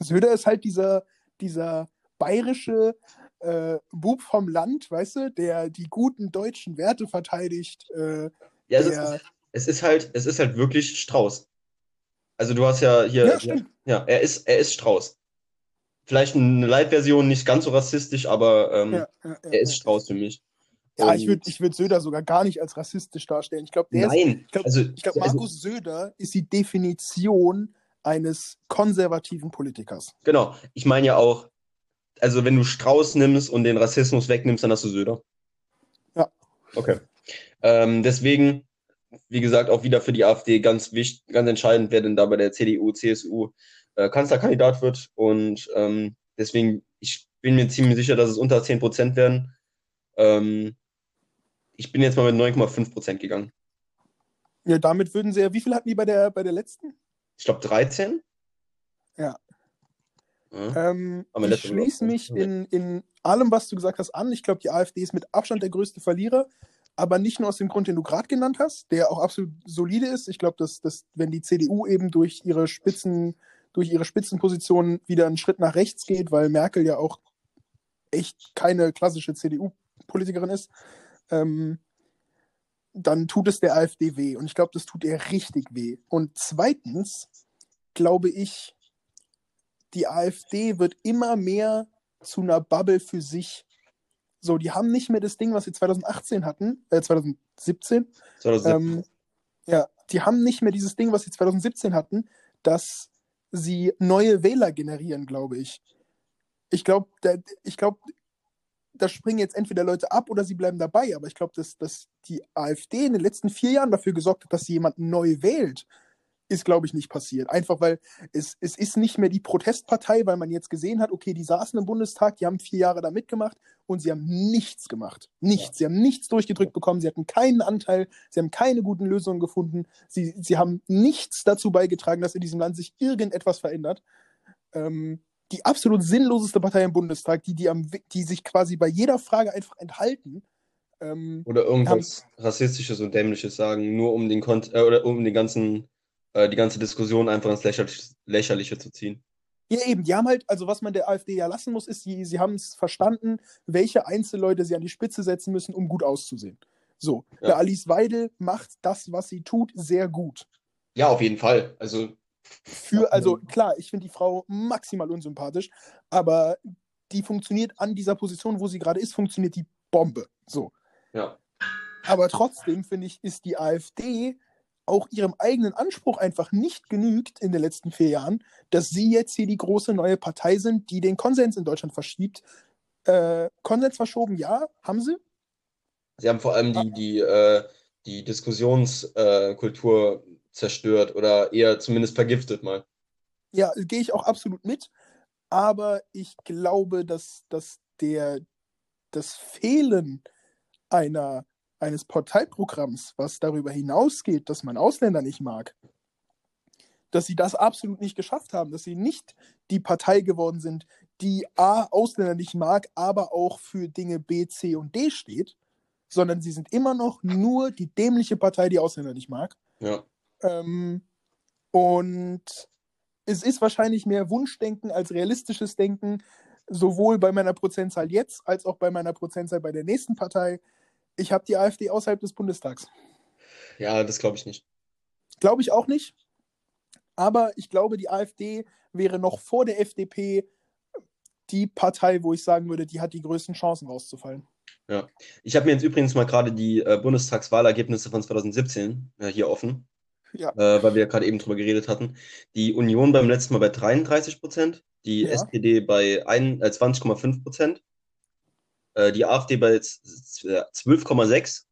Söder ist halt dieser, dieser bayerische äh, Bub vom Land, weißt du, der die guten deutschen Werte verteidigt. Äh, Ja, es, der, ist, es ist halt, es ist halt wirklich Strauß. Also du hast ja hier, ja, stimmt. ja, er ist, er ist Strauß. Vielleicht eine Light-Version, nicht ganz so rassistisch, aber ähm, Ja, ja, er ist. Strauß für mich. Ja, ich würde ich würd Söder sogar gar nicht als rassistisch darstellen. Ich glaube, der ist Nein, ich glaub- also, Ich glaube, also Markus Söder ist die Definition eines konservativen Politikers. genau. Ich meine ja auch, also wenn du Strauß nimmst und den Rassismus wegnimmst, dann hast du Söder. Ja. Okay. Ähm, deswegen, wie gesagt, auch wieder für die AfD ganz wichtig, ganz entscheidend, wer denn da bei der CDU, CSU äh, Kanzlerkandidat wird. Und ähm, deswegen, ich bin mir ziemlich sicher, dass es unter 10 Prozent werden. Ähm, ich bin jetzt mal mit 9,5 Prozent gegangen. Ja, damit würden sie ja, wie viel hatten die bei der, bei der letzten? Ich glaube 13. Ja. ja. Ähm, ich schließe mich in, in allem, was du gesagt hast, an. Ich glaube, die AfD ist mit Abstand der größte Verlierer, aber nicht nur aus dem Grund, den du gerade genannt hast, der auch absolut solide ist. Ich glaube, dass, dass wenn die CDU eben durch ihre Spitzen, durch ihre Spitzenposition wieder einen Schritt nach rechts geht, weil Merkel ja auch echt keine klassische CDU-Politikerin ist, ähm, dann tut es der AfD weh. Und ich glaube, das tut ihr richtig weh. Und zweitens glaube ich, die AfD wird immer mehr zu einer Bubble für sich. So, die haben nicht mehr das Ding, was sie 2018 hatten, äh, 2017. 2017. Ähm, ja, die haben nicht mehr dieses Ding, was sie 2017 hatten, dass sie neue Wähler generieren, glaube ich. Ich glaube, ich glaube, da springen jetzt entweder Leute ab oder sie bleiben dabei. Aber ich glaube, dass, dass die AfD in den letzten vier Jahren dafür gesorgt hat, dass sie jemanden neu wählt, ist, glaube ich, nicht passiert. Einfach weil es, es ist nicht mehr die Protestpartei, weil man jetzt gesehen hat, okay, die saßen im Bundestag, die haben vier Jahre da mitgemacht und sie haben nichts gemacht. Nichts. Sie haben nichts durchgedrückt bekommen, sie hatten keinen Anteil, sie haben keine guten Lösungen gefunden, sie, sie haben nichts dazu beigetragen, dass in diesem Land sich irgendetwas verändert. Ähm, die absolut sinnloseste Partei im Bundestag, die, die, am, die sich quasi bei jeder Frage einfach enthalten. Ähm, oder irgendwas haben, Rassistisches und Dämliches sagen, nur um den Kon äh, oder um den ganzen, äh, die ganze Diskussion einfach ins Lächerliche, Lächerliche zu ziehen. Ja, eben, die haben halt, also was man der AfD ja lassen muss, ist, sie, sie haben es verstanden, welche Einzelleute sie an die Spitze setzen müssen, um gut auszusehen. So, ja. der Alice Weidel macht das, was sie tut, sehr gut. Ja, auf jeden Fall. Also für, also klar, ich finde die Frau maximal unsympathisch, aber die funktioniert an dieser Position, wo sie gerade ist, funktioniert die Bombe. So. Ja. Aber trotzdem, finde ich, ist die AfD auch ihrem eigenen Anspruch einfach nicht genügt in den letzten vier Jahren, dass sie jetzt hier die große neue Partei sind, die den Konsens in Deutschland verschiebt. Äh, Konsens verschoben, ja, haben sie. Sie haben vor allem die, die, äh, die Diskussionskultur äh, zerstört oder eher zumindest vergiftet mal. Ja, gehe ich auch absolut mit. Aber ich glaube, dass, dass der, das Fehlen einer, eines Parteiprogramms, was darüber hinausgeht, dass man Ausländer nicht mag, dass sie das absolut nicht geschafft haben, dass sie nicht die Partei geworden sind, die A, Ausländer nicht mag, aber auch für Dinge B, C und D steht, sondern sie sind immer noch nur die dämliche Partei, die Ausländer nicht mag. Ja. Ähm, und es ist wahrscheinlich mehr Wunschdenken als realistisches Denken, sowohl bei meiner Prozentzahl jetzt als auch bei meiner Prozentzahl bei der nächsten Partei. Ich habe die AfD außerhalb des Bundestags. Ja, das glaube ich nicht. Glaube ich auch nicht. Aber ich glaube, die AfD wäre noch vor der FDP die Partei, wo ich sagen würde, die hat die größten Chancen rauszufallen. Ja, ich habe mir jetzt übrigens mal gerade die äh, Bundestagswahlergebnisse von 2017 äh, hier offen ja. äh, weil wir gerade eben drüber geredet hatten. Die Union beim letzten Mal bei 33 Prozent, die ja. SPD bei äh, 20,5 Prozent, äh, die AfD bei 12,6,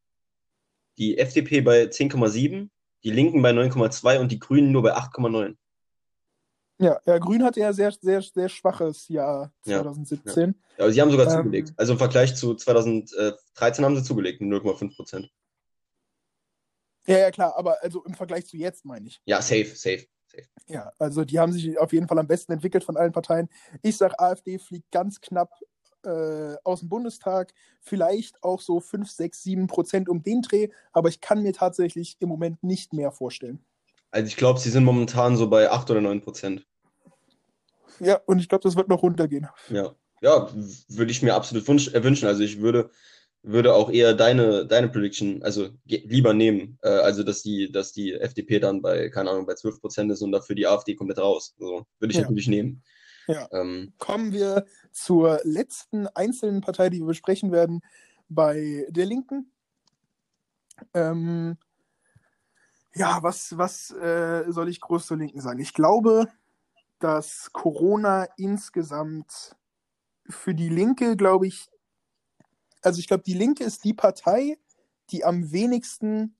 die FDP bei 10,7, die Linken bei 9,2 und die Grünen nur bei 8,9. Ja, ja, Grün hatte ja sehr, sehr, sehr schwaches Jahr 2017. Ja, ja. Aber sie haben sogar ähm, zugelegt. Also im Vergleich zu 2013 haben sie zugelegt, 0,5 Prozent. Ja, ja, klar, aber also im Vergleich zu jetzt meine ich. Ja, safe, safe, safe. Ja, also die haben sich auf jeden Fall am besten entwickelt von allen Parteien. Ich sage, AfD fliegt ganz knapp äh, aus dem Bundestag, vielleicht auch so 5, 6, 7 Prozent um den Dreh, aber ich kann mir tatsächlich im Moment nicht mehr vorstellen. Also ich glaube, sie sind momentan so bei 8 oder 9 Prozent. Ja, und ich glaube, das wird noch runtergehen. Ja, ja würde ich mir absolut äh, wünschen. Also ich würde würde auch eher deine, deine Prediction, also lieber nehmen. Äh, also, dass die, dass die FDP dann bei, keine Ahnung, bei 12 Prozent ist und dafür die AfD komplett raus. So, würde ich ja. natürlich nehmen. Ja. Ähm, Kommen wir zur letzten einzelnen Partei, die wir besprechen werden, bei der Linken. Ähm, ja, was, was äh, soll ich groß zur Linken sagen? Ich glaube, dass Corona insgesamt für die Linke, glaube ich, also ich glaube, die Linke ist die Partei, die am wenigsten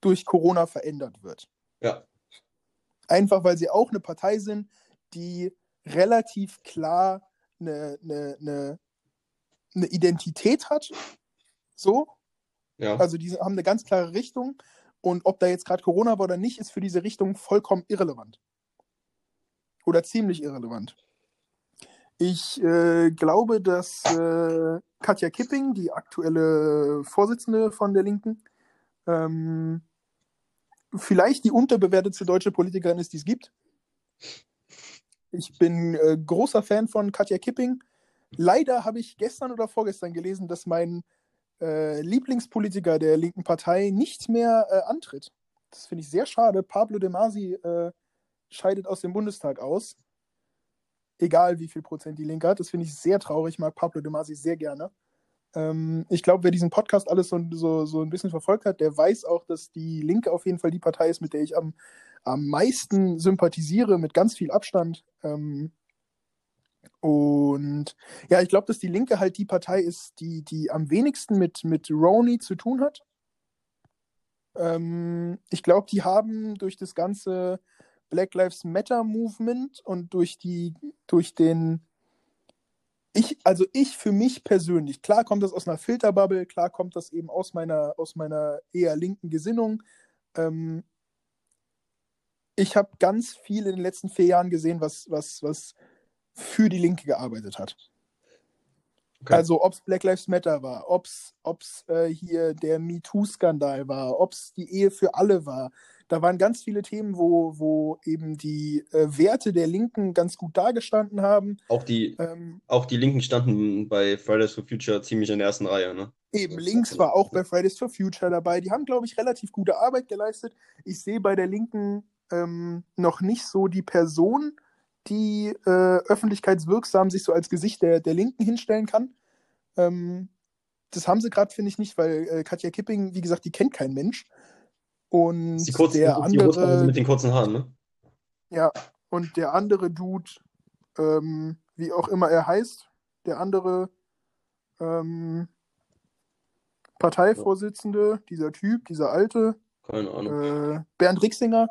durch Corona verändert wird. Ja. Einfach weil sie auch eine Partei sind, die relativ klar eine, eine, eine, eine Identität hat. So. Ja. Also die haben eine ganz klare Richtung. Und ob da jetzt gerade Corona war oder nicht, ist für diese Richtung vollkommen irrelevant. Oder ziemlich irrelevant. Ich äh, glaube, dass äh, Katja Kipping, die aktuelle Vorsitzende von der Linken, ähm, vielleicht die unterbewertetste deutsche Politikerin ist, die es gibt. Ich bin äh, großer Fan von Katja Kipping. Leider habe ich gestern oder vorgestern gelesen, dass mein äh, Lieblingspolitiker der linken Partei nicht mehr äh, antritt. Das finde ich sehr schade. Pablo De Masi äh, scheidet aus dem Bundestag aus. Egal wie viel Prozent die Linke hat. Das finde ich sehr traurig. Ich mag Pablo De Masi sehr gerne. Ähm, ich glaube, wer diesen Podcast alles so, so, so ein bisschen verfolgt hat, der weiß auch, dass die Linke auf jeden Fall die Partei ist, mit der ich am, am meisten sympathisiere, mit ganz viel Abstand. Ähm, und ja, ich glaube, dass die Linke halt die Partei ist, die, die am wenigsten mit, mit Roni zu tun hat. Ähm, ich glaube, die haben durch das ganze Black Lives Matter Movement und durch die, durch den, ich, also ich für mich persönlich, klar kommt das aus einer Filterbubble, klar kommt das eben aus meiner, aus meiner eher linken Gesinnung. Ähm, ich habe ganz viel in den letzten vier Jahren gesehen, was, was, was für die Linke gearbeitet hat. Okay. Also ob es Black Lives Matter war, ob es äh, hier der MeToo-Skandal war, ob es die Ehe für alle war. Da waren ganz viele Themen, wo, wo eben die äh, Werte der Linken ganz gut dargestanden haben. Auch die, ähm, auch die Linken standen bei Fridays for Future ziemlich in der ersten Reihe. Ne? Eben, links war auch bei Fridays for Future dabei. Die haben, glaube ich, relativ gute Arbeit geleistet. Ich sehe bei der Linken ähm, noch nicht so die Person, die äh, öffentlichkeitswirksam sich so als Gesicht der, der Linken hinstellen kann. Ähm, das haben sie gerade, finde ich, nicht, weil äh, Katja Kipping, wie gesagt, die kennt kein Mensch. Und die kurzen, der die andere. mit den kurzen Haaren, ne? Ja, und der andere Dude, ähm, wie auch immer er heißt, der andere ähm, Parteivorsitzende, dieser Typ, dieser alte, keine Ahnung. Äh, Bernd Rixinger,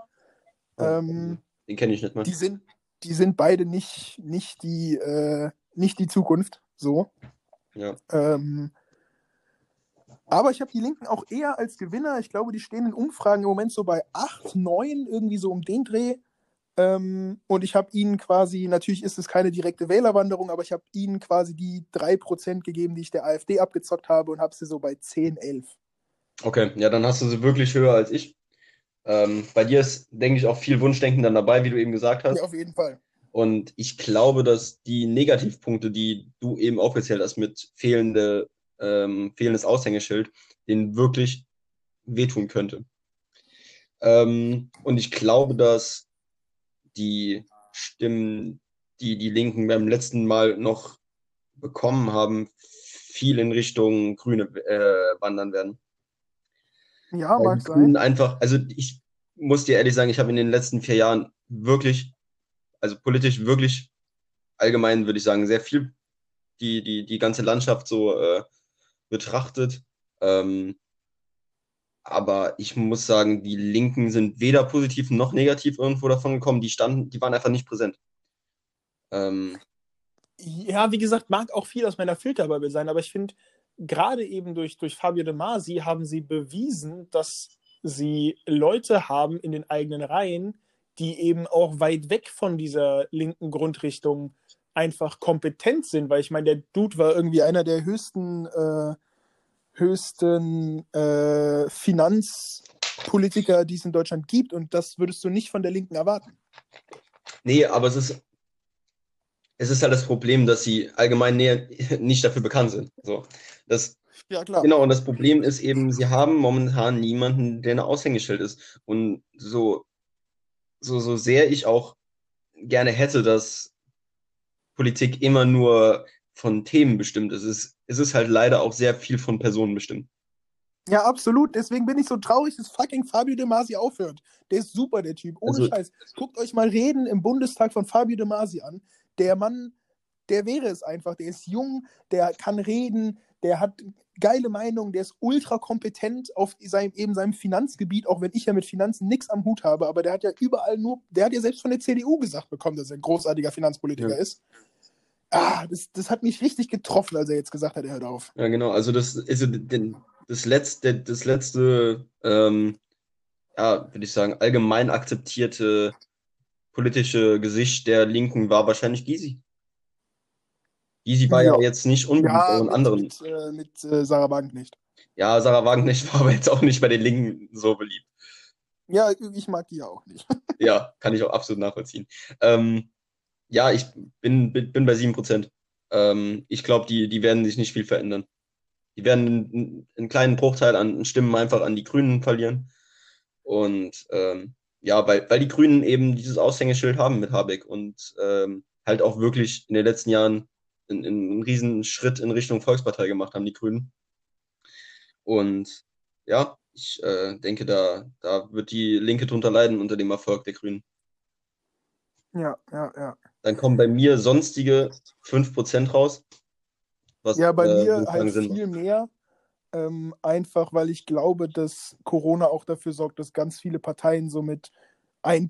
ähm, den kenne ich nicht mal. Die sind, die sind beide nicht, nicht, die, äh, nicht die Zukunft. So. Ja. Ähm, aber ich habe die Linken auch eher als Gewinner. Ich glaube, die stehen in Umfragen im Moment so bei 8, 9, irgendwie so um den Dreh. Ähm, und ich habe ihnen quasi, natürlich ist es keine direkte Wählerwanderung, aber ich habe ihnen quasi die 3% gegeben, die ich der AfD abgezockt habe und habe sie so bei 10, 11. Okay, ja, dann hast du sie wirklich höher als ich. Ähm, bei dir ist, denke ich, auch viel Wunschdenken dann dabei, wie du eben gesagt hast. Ja, auf jeden Fall. Und ich glaube, dass die Negativpunkte, die du eben aufgezählt hast mit fehlende, ähm, fehlendes Aushängeschild, denen wirklich wehtun könnte. Ähm, und ich glaube, dass die Stimmen, die die Linken beim letzten Mal noch bekommen haben, viel in Richtung Grüne äh, wandern werden. Ja, mag sein. Einfach, also ich muss dir ehrlich sagen, ich habe in den letzten vier Jahren wirklich, also politisch wirklich allgemein würde ich sagen, sehr viel die, die, die ganze Landschaft so äh, betrachtet. Ähm, aber ich muss sagen, die Linken sind weder positiv noch negativ irgendwo davon gekommen. Die standen, die waren einfach nicht präsent. Ähm, ja, wie gesagt, mag auch viel aus meiner Filterbubble sein, aber ich finde, gerade eben durch, durch Fabio De Masi haben sie bewiesen, dass sie Leute haben in den eigenen Reihen, die eben auch weit weg von dieser linken Grundrichtung einfach kompetent sind, weil ich meine, der Dude war irgendwie einer der höchsten, äh, höchsten äh, Finanzpolitiker, die es in Deutschland gibt und das würdest du nicht von der Linken erwarten. Nee, aber es ist, es ist halt das Problem, dass sie allgemein nicht dafür bekannt sind. So, das, ja, klar. Genau, und das Problem ist eben, sie haben momentan niemanden, der ein Aushängeschild ist. Und so, so, so sehr ich auch gerne hätte, dass Politik immer nur von Themen bestimmt ist, es, es ist halt leider auch sehr viel von Personen bestimmt. Ja, absolut. Deswegen bin ich so traurig, dass fucking Fabio De Masi aufhört. Der ist super, der Typ. Ohne also, Scheiß. Guckt euch mal Reden im Bundestag von Fabio De Masi an. Der Mann der wäre es einfach. Der ist jung, der kann reden, der hat geile Meinung, der ist ultra kompetent auf seinem, eben seinem Finanzgebiet, auch wenn ich ja mit Finanzen nichts am Hut habe, aber der hat ja überall nur, der hat ja selbst von der CDU gesagt bekommen, dass er ein großartiger Finanzpolitiker ja. ist. Ah, das, das hat mich richtig getroffen, als er jetzt gesagt hat, er hört auf. Ja, genau, also das ist also das letzte, das letzte, ähm, ja, würde ich sagen, allgemein akzeptierte politische Gesicht der Linken war wahrscheinlich Gysi. Gysi war ja, ja jetzt nicht unbedingt ja, mit, anderen. Mit, äh, mit äh, Sarah Wagenknecht. Ja, Sarah Wagenknecht war aber jetzt auch nicht bei den Linken so beliebt. Ja, ich mag die ja auch nicht. ja, kann ich auch absolut nachvollziehen. Ähm, ja, ich bin, bin bei 7%. Ähm, ich glaube, die, die werden sich nicht viel verändern. Die werden einen, einen, kleinen Bruchteil an Stimmen einfach an die Grünen verlieren. Und ähm, ja, weil, weil die Grünen eben dieses Aushängeschild haben mit Habeck und ähm, halt auch wirklich in den letzten Jahren einen, einen riesen Schritt in Richtung Volkspartei gemacht haben, die Grünen. Und ja, ich äh, denke, da, da wird die Linke drunter leiden unter dem Erfolg der Grünen. Ja, ja, ja. Dann kommen bei mir sonstige 5% raus. Was, ja, bei äh, mir halt Sinn viel macht. mehr. Ähm, einfach weil ich glaube, dass Corona auch dafür sorgt, dass ganz viele Parteien so mit 1%,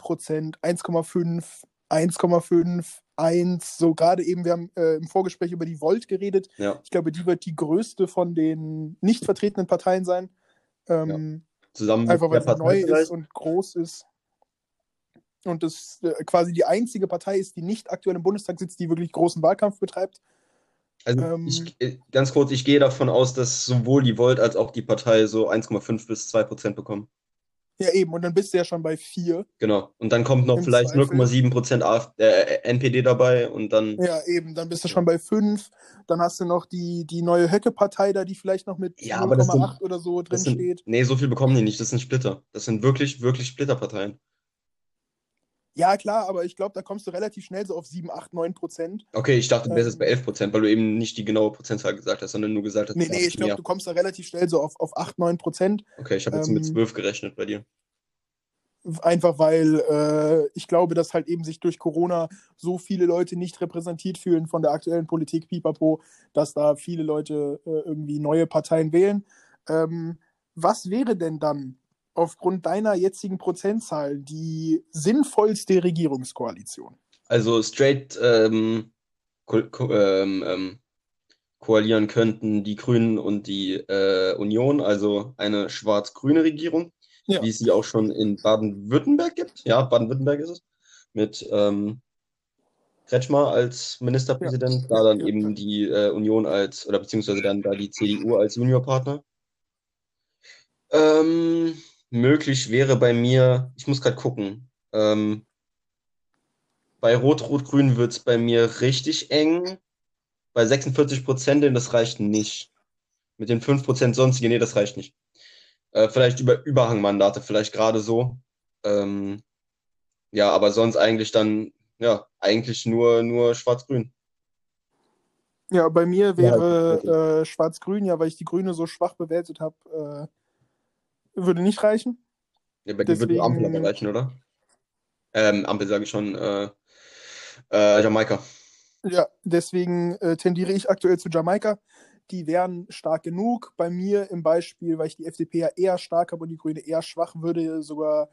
1,5, 1,5, 1, so gerade eben, wir haben äh, im Vorgespräch über die Volt geredet. Ja. Ich glaube, die wird die größte von den nicht vertretenen Parteien sein. Ähm, ja. Zusammen einfach weil sie neu ist und groß ist und das äh, quasi die einzige Partei ist, die nicht aktuell im Bundestag sitzt, die wirklich großen Wahlkampf betreibt. Also ähm, ich, äh, ganz kurz, ich gehe davon aus, dass sowohl die Volt als auch die Partei so 1,5 bis 2 Prozent bekommen. Ja, eben, und dann bist du ja schon bei 4. Genau, und dann kommt noch Im vielleicht 0,7 Prozent äh, NPD dabei und dann. Ja, eben, dann bist du schon bei 5. Dann hast du noch die, die neue Höcke-Partei da, die vielleicht noch mit ja, 0,8 oder so drin sind, steht. Nee, so viel bekommen die nicht, das sind Splitter. Das sind wirklich, wirklich Splitterparteien. Ja, klar, aber ich glaube, da kommst du relativ schnell so auf 7, 8, 9 Prozent. Okay, ich dachte, du wärst ähm, bei 11 Prozent, weil du eben nicht die genaue Prozentzahl gesagt hast, sondern nur gesagt hast, nee, nee, ich glaube, du kommst da relativ schnell so auf, auf 8, 9 Prozent. Okay, ich habe jetzt ähm, mit 12 gerechnet bei dir. Einfach weil äh, ich glaube, dass halt eben sich durch Corona so viele Leute nicht repräsentiert fühlen von der aktuellen Politik Pipapo, dass da viele Leute äh, irgendwie neue Parteien wählen. Ähm, was wäre denn dann aufgrund deiner jetzigen Prozentzahl die sinnvollste Regierungskoalition? Also straight ähm, ko ko ähm, ähm, koalieren könnten die Grünen und die äh, Union, also eine schwarz-grüne Regierung, ja. wie es sie auch schon in Baden-Württemberg gibt. Ja, Baden-Württemberg ist es. Mit ähm, Kretschmer als Ministerpräsident, ja. da dann ja. eben die äh, Union als, oder beziehungsweise dann da die CDU als Juniorpartner. Ähm, möglich wäre bei mir, ich muss gerade gucken, ähm, bei Rot-Rot-Grün wird es bei mir richtig eng. Bei 46 Prozent, das reicht nicht. Mit den 5 Prozent sonstige, nee, das reicht nicht. Äh, vielleicht über Überhangmandate, vielleicht gerade so. Ähm, ja, aber sonst eigentlich dann, ja, eigentlich nur, nur Schwarz-Grün. Ja, bei mir wäre ja, äh, Schwarz-Grün, ja, weil ich die Grüne so schwach bewertet habe, äh, würde nicht reichen. Ja, bei dir würde die Ampel aber reichen, oder? Ähm, Ampel sage ich schon, äh, äh, Jamaika. Ja, deswegen äh, tendiere ich aktuell zu Jamaika. Die wären stark genug. Bei mir im Beispiel, weil ich die FDP ja eher stark habe und die Grüne eher schwach, würde sogar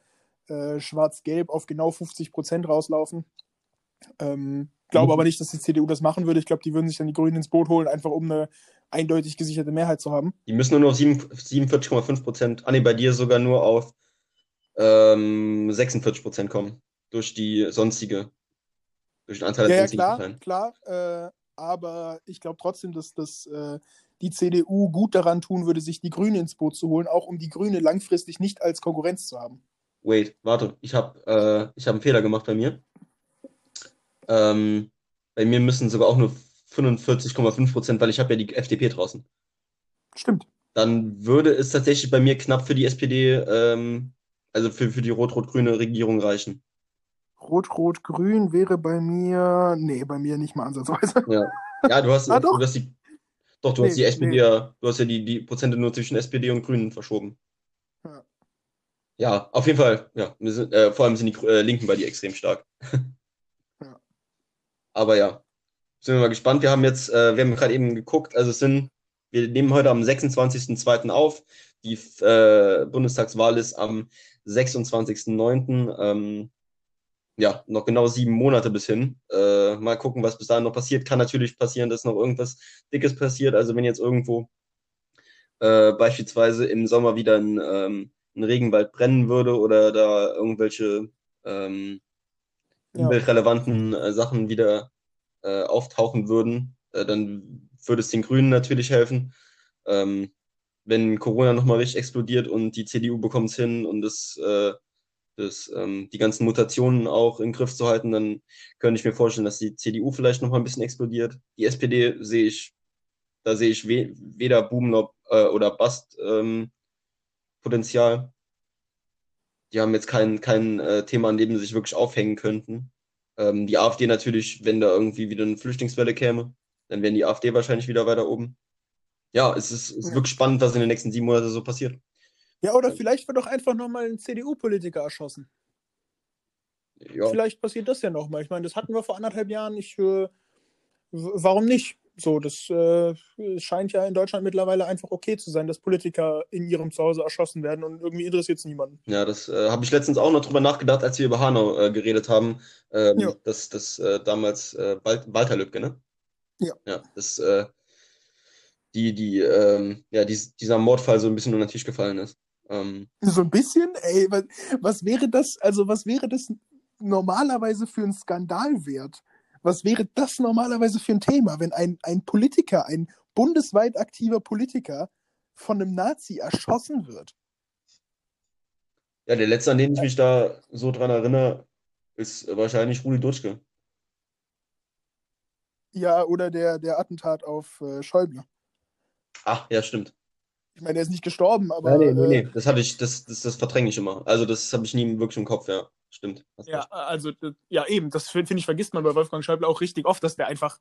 äh, Schwarz-Gelb auf genau 50 Prozent rauslaufen. Ähm, glaube mhm. aber nicht, dass die CDU das machen würde. Ich glaube, die würden sich dann die Grünen ins Boot holen, einfach um eine eindeutig gesicherte Mehrheit zu haben. Die müssen nur noch 47,5 Prozent, ah nee, bei dir sogar nur auf ähm, 46 Prozent kommen. Durch die sonstige, durch den Anteil der ja, sonstigen klar, Parteien. klar, äh, aber ich glaube trotzdem, dass, dass äh, die CDU gut daran tun würde, sich die Grüne ins Boot zu holen, auch um die Grüne langfristig nicht als Konkurrenz zu haben. Wait, warte, ich habe äh, hab einen Fehler gemacht bei mir. Ähm, bei mir müssen sogar auch nur 45,5 Prozent, weil ich habe ja die FDP draußen. Stimmt. Dann würde es tatsächlich bei mir knapp für die SPD, ähm, also für, für die rot-rot-grüne Regierung reichen. Rot-rot-grün wäre bei mir, nee, bei mir nicht mal ansatzweise. Ja, ja du hast, ah, doch. Du hast die, doch, du nee, hast die SPD nee. ja, du hast ja die, die Prozente nur zwischen SPD und Grünen verschoben. Ja, ja auf jeden Fall, ja. Sind, äh, vor allem sind die äh, Linken bei dir extrem stark. Aber ja, sind wir mal gespannt. Wir haben jetzt, äh, wir haben gerade eben geguckt, also es sind, wir nehmen heute am 26.02. auf. Die äh, Bundestagswahl ist am 26.09. Ähm, ja, noch genau sieben Monate bis hin. Äh, mal gucken, was bis dahin noch passiert. Kann natürlich passieren, dass noch irgendwas Dickes passiert. Also wenn jetzt irgendwo äh, beispielsweise im Sommer wieder ein, ähm, ein, Regenwald brennen würde oder da irgendwelche ähm, ja. relevanten äh, Sachen wieder äh, auftauchen würden, äh, dann würde es den Grünen natürlich helfen. Ähm, wenn Corona nochmal richtig explodiert und die CDU bekommt es hin und das, äh, das, ähm, die ganzen Mutationen auch im Griff zu halten, dann könnte ich mir vorstellen, dass die CDU vielleicht nochmal ein bisschen explodiert. Die SPD sehe ich, da sehe ich we weder Boom noch, äh, oder Bust ähm, Potenzial. Die haben jetzt kein, kein äh, Thema, an dem sie sich wirklich aufhängen könnten. Ähm, die AfD natürlich, wenn da irgendwie wieder eine Flüchtlingswelle käme, dann wären die AfD wahrscheinlich wieder weiter oben. Ja, es ist, ist ja. wirklich spannend, was in den nächsten sieben Monaten so passiert. Ja, oder vielleicht wird doch einfach nochmal ein CDU-Politiker erschossen. Ja. Vielleicht passiert das ja nochmal. Ich meine, das hatten wir vor anderthalb Jahren. Ich, äh, warum nicht? So, das äh, scheint ja in Deutschland mittlerweile einfach okay zu sein, dass Politiker in ihrem Zuhause erschossen werden und irgendwie interessiert es niemanden. Ja, das äh, habe ich letztens auch noch drüber nachgedacht, als wir über Hanau äh, geredet haben. Ähm, ja. Das, das äh, damals äh, Walter Lübcke, ne? Ja. Ja, das, äh, die, die, ähm, ja, die, dieser Mordfall so ein bisschen unter den Tisch gefallen ist. Ähm, so ein bisschen? Ey, was, was wäre das, also was wäre das normalerweise für ein Skandalwert? Was wäre das normalerweise für ein Thema, wenn ein, ein Politiker, ein bundesweit aktiver Politiker von einem Nazi erschossen wird? Ja, der letzte, an den ich mich da so dran erinnere, ist wahrscheinlich Rudi Dutschke. Ja, oder der, der Attentat auf äh, Schäuble. Ach, ja, stimmt. Ich meine, er ist nicht gestorben, aber. Nee, nee, nee, äh, nee. Das hatte ich, das, das, das verdränge ich immer. Also das habe ich nie wirklich im Kopf, ja. Stimmt. Ja, also, ja, eben, das finde ich, vergisst man bei Wolfgang Schäuble auch richtig oft, dass der einfach,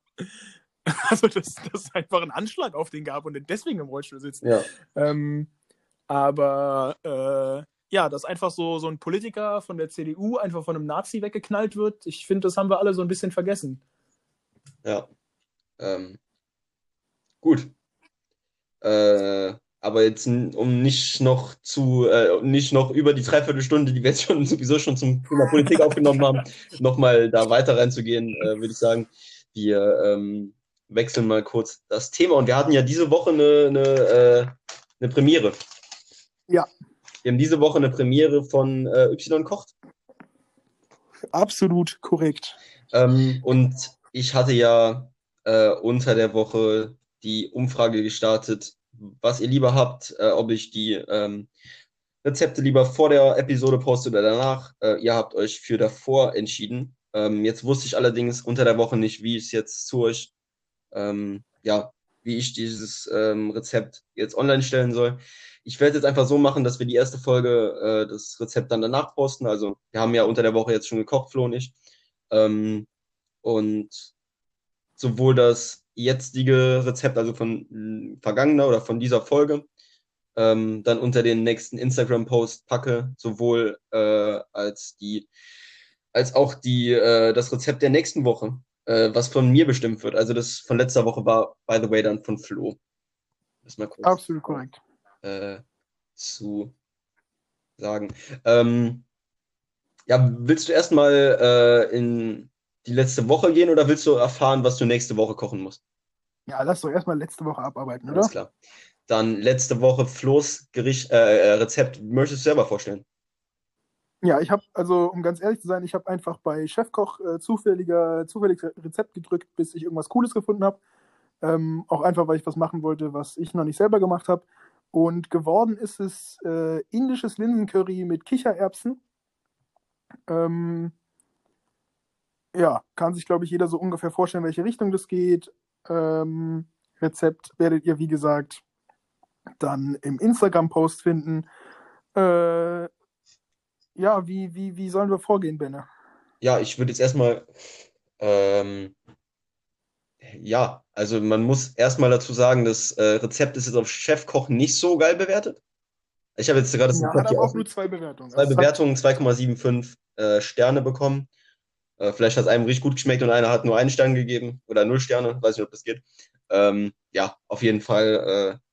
also, dass das einfach einen Anschlag auf den gab und deswegen im Rollstuhl sitzt. Ja. Ähm, aber, äh, ja, dass einfach so, so ein Politiker von der CDU einfach von einem Nazi weggeknallt wird, ich finde, das haben wir alle so ein bisschen vergessen. Ja. Ähm, gut. Äh, aber jetzt, um nicht noch zu, äh, nicht noch über die Dreiviertelstunde, die wir jetzt schon sowieso schon zum Thema Politik aufgenommen haben, nochmal da weiter reinzugehen, äh, würde ich sagen, wir ähm, wechseln mal kurz das Thema. Und wir hatten ja diese Woche eine, eine, äh, eine Premiere. Ja. Wir haben diese Woche eine Premiere von äh, Y kocht. Absolut korrekt. Ähm, und ich hatte ja äh, unter der Woche die Umfrage gestartet, was ihr lieber habt, äh, ob ich die ähm, Rezepte lieber vor der Episode poste oder danach. Äh, ihr habt euch für davor entschieden. Ähm, jetzt wusste ich allerdings unter der Woche nicht, wie es jetzt zu euch, ähm, ja, wie ich dieses ähm, Rezept jetzt online stellen soll. Ich werde jetzt einfach so machen, dass wir die erste Folge, äh, das Rezept dann danach posten. Also wir haben ja unter der Woche jetzt schon gekocht, Flo und ich. Ähm, und sowohl das jetzige Rezept, also von hm, vergangener oder von dieser Folge, ähm, dann unter den nächsten Instagram-Post packe, sowohl äh, als die als auch die äh, das Rezept der nächsten Woche, äh, was von mir bestimmt wird. Also das von letzter Woche war, by the way, dann von Flo. Das mal kurz, Absolut korrekt. Äh, zu sagen. Ähm, ja, willst du erstmal äh, in die letzte Woche gehen oder willst du erfahren, was du nächste Woche kochen musst? Ja, lass doch erstmal letzte Woche abarbeiten, oder? Alles klar. Dann letzte Woche Flo's Gericht, äh, äh, Rezept. Möchtest du selber vorstellen? Ja, ich habe, also um ganz ehrlich zu sein, ich habe einfach bei Chefkoch äh, zufälliger, zufällig Rezept gedrückt, bis ich irgendwas Cooles gefunden habe. Ähm, auch einfach, weil ich was machen wollte, was ich noch nicht selber gemacht habe. Und geworden ist es äh, indisches Linsencurry mit Kichererbsen. Ähm, ja, kann sich, glaube ich, jeder so ungefähr vorstellen, welche Richtung das geht. Ähm, Rezept werdet ihr, wie gesagt, dann im Instagram-Post finden. Äh, ja, wie, wie, wie sollen wir vorgehen, Benne? Ja, ich würde jetzt erstmal, ähm, ja, also man muss erstmal dazu sagen, das äh, Rezept ist jetzt auf Chefkoch nicht so geil bewertet. Ich habe jetzt gerade ja, hat aber auch nur zwei Bewertungen. Zwei Bewertungen, 2,75 äh, Sterne bekommen. Äh, vielleicht hat es einem richtig gut geschmeckt und einer hat nur einen Stern gegeben oder null Sterne, weiß nicht, ob das geht. Ähm, ja, auf jeden Fall äh,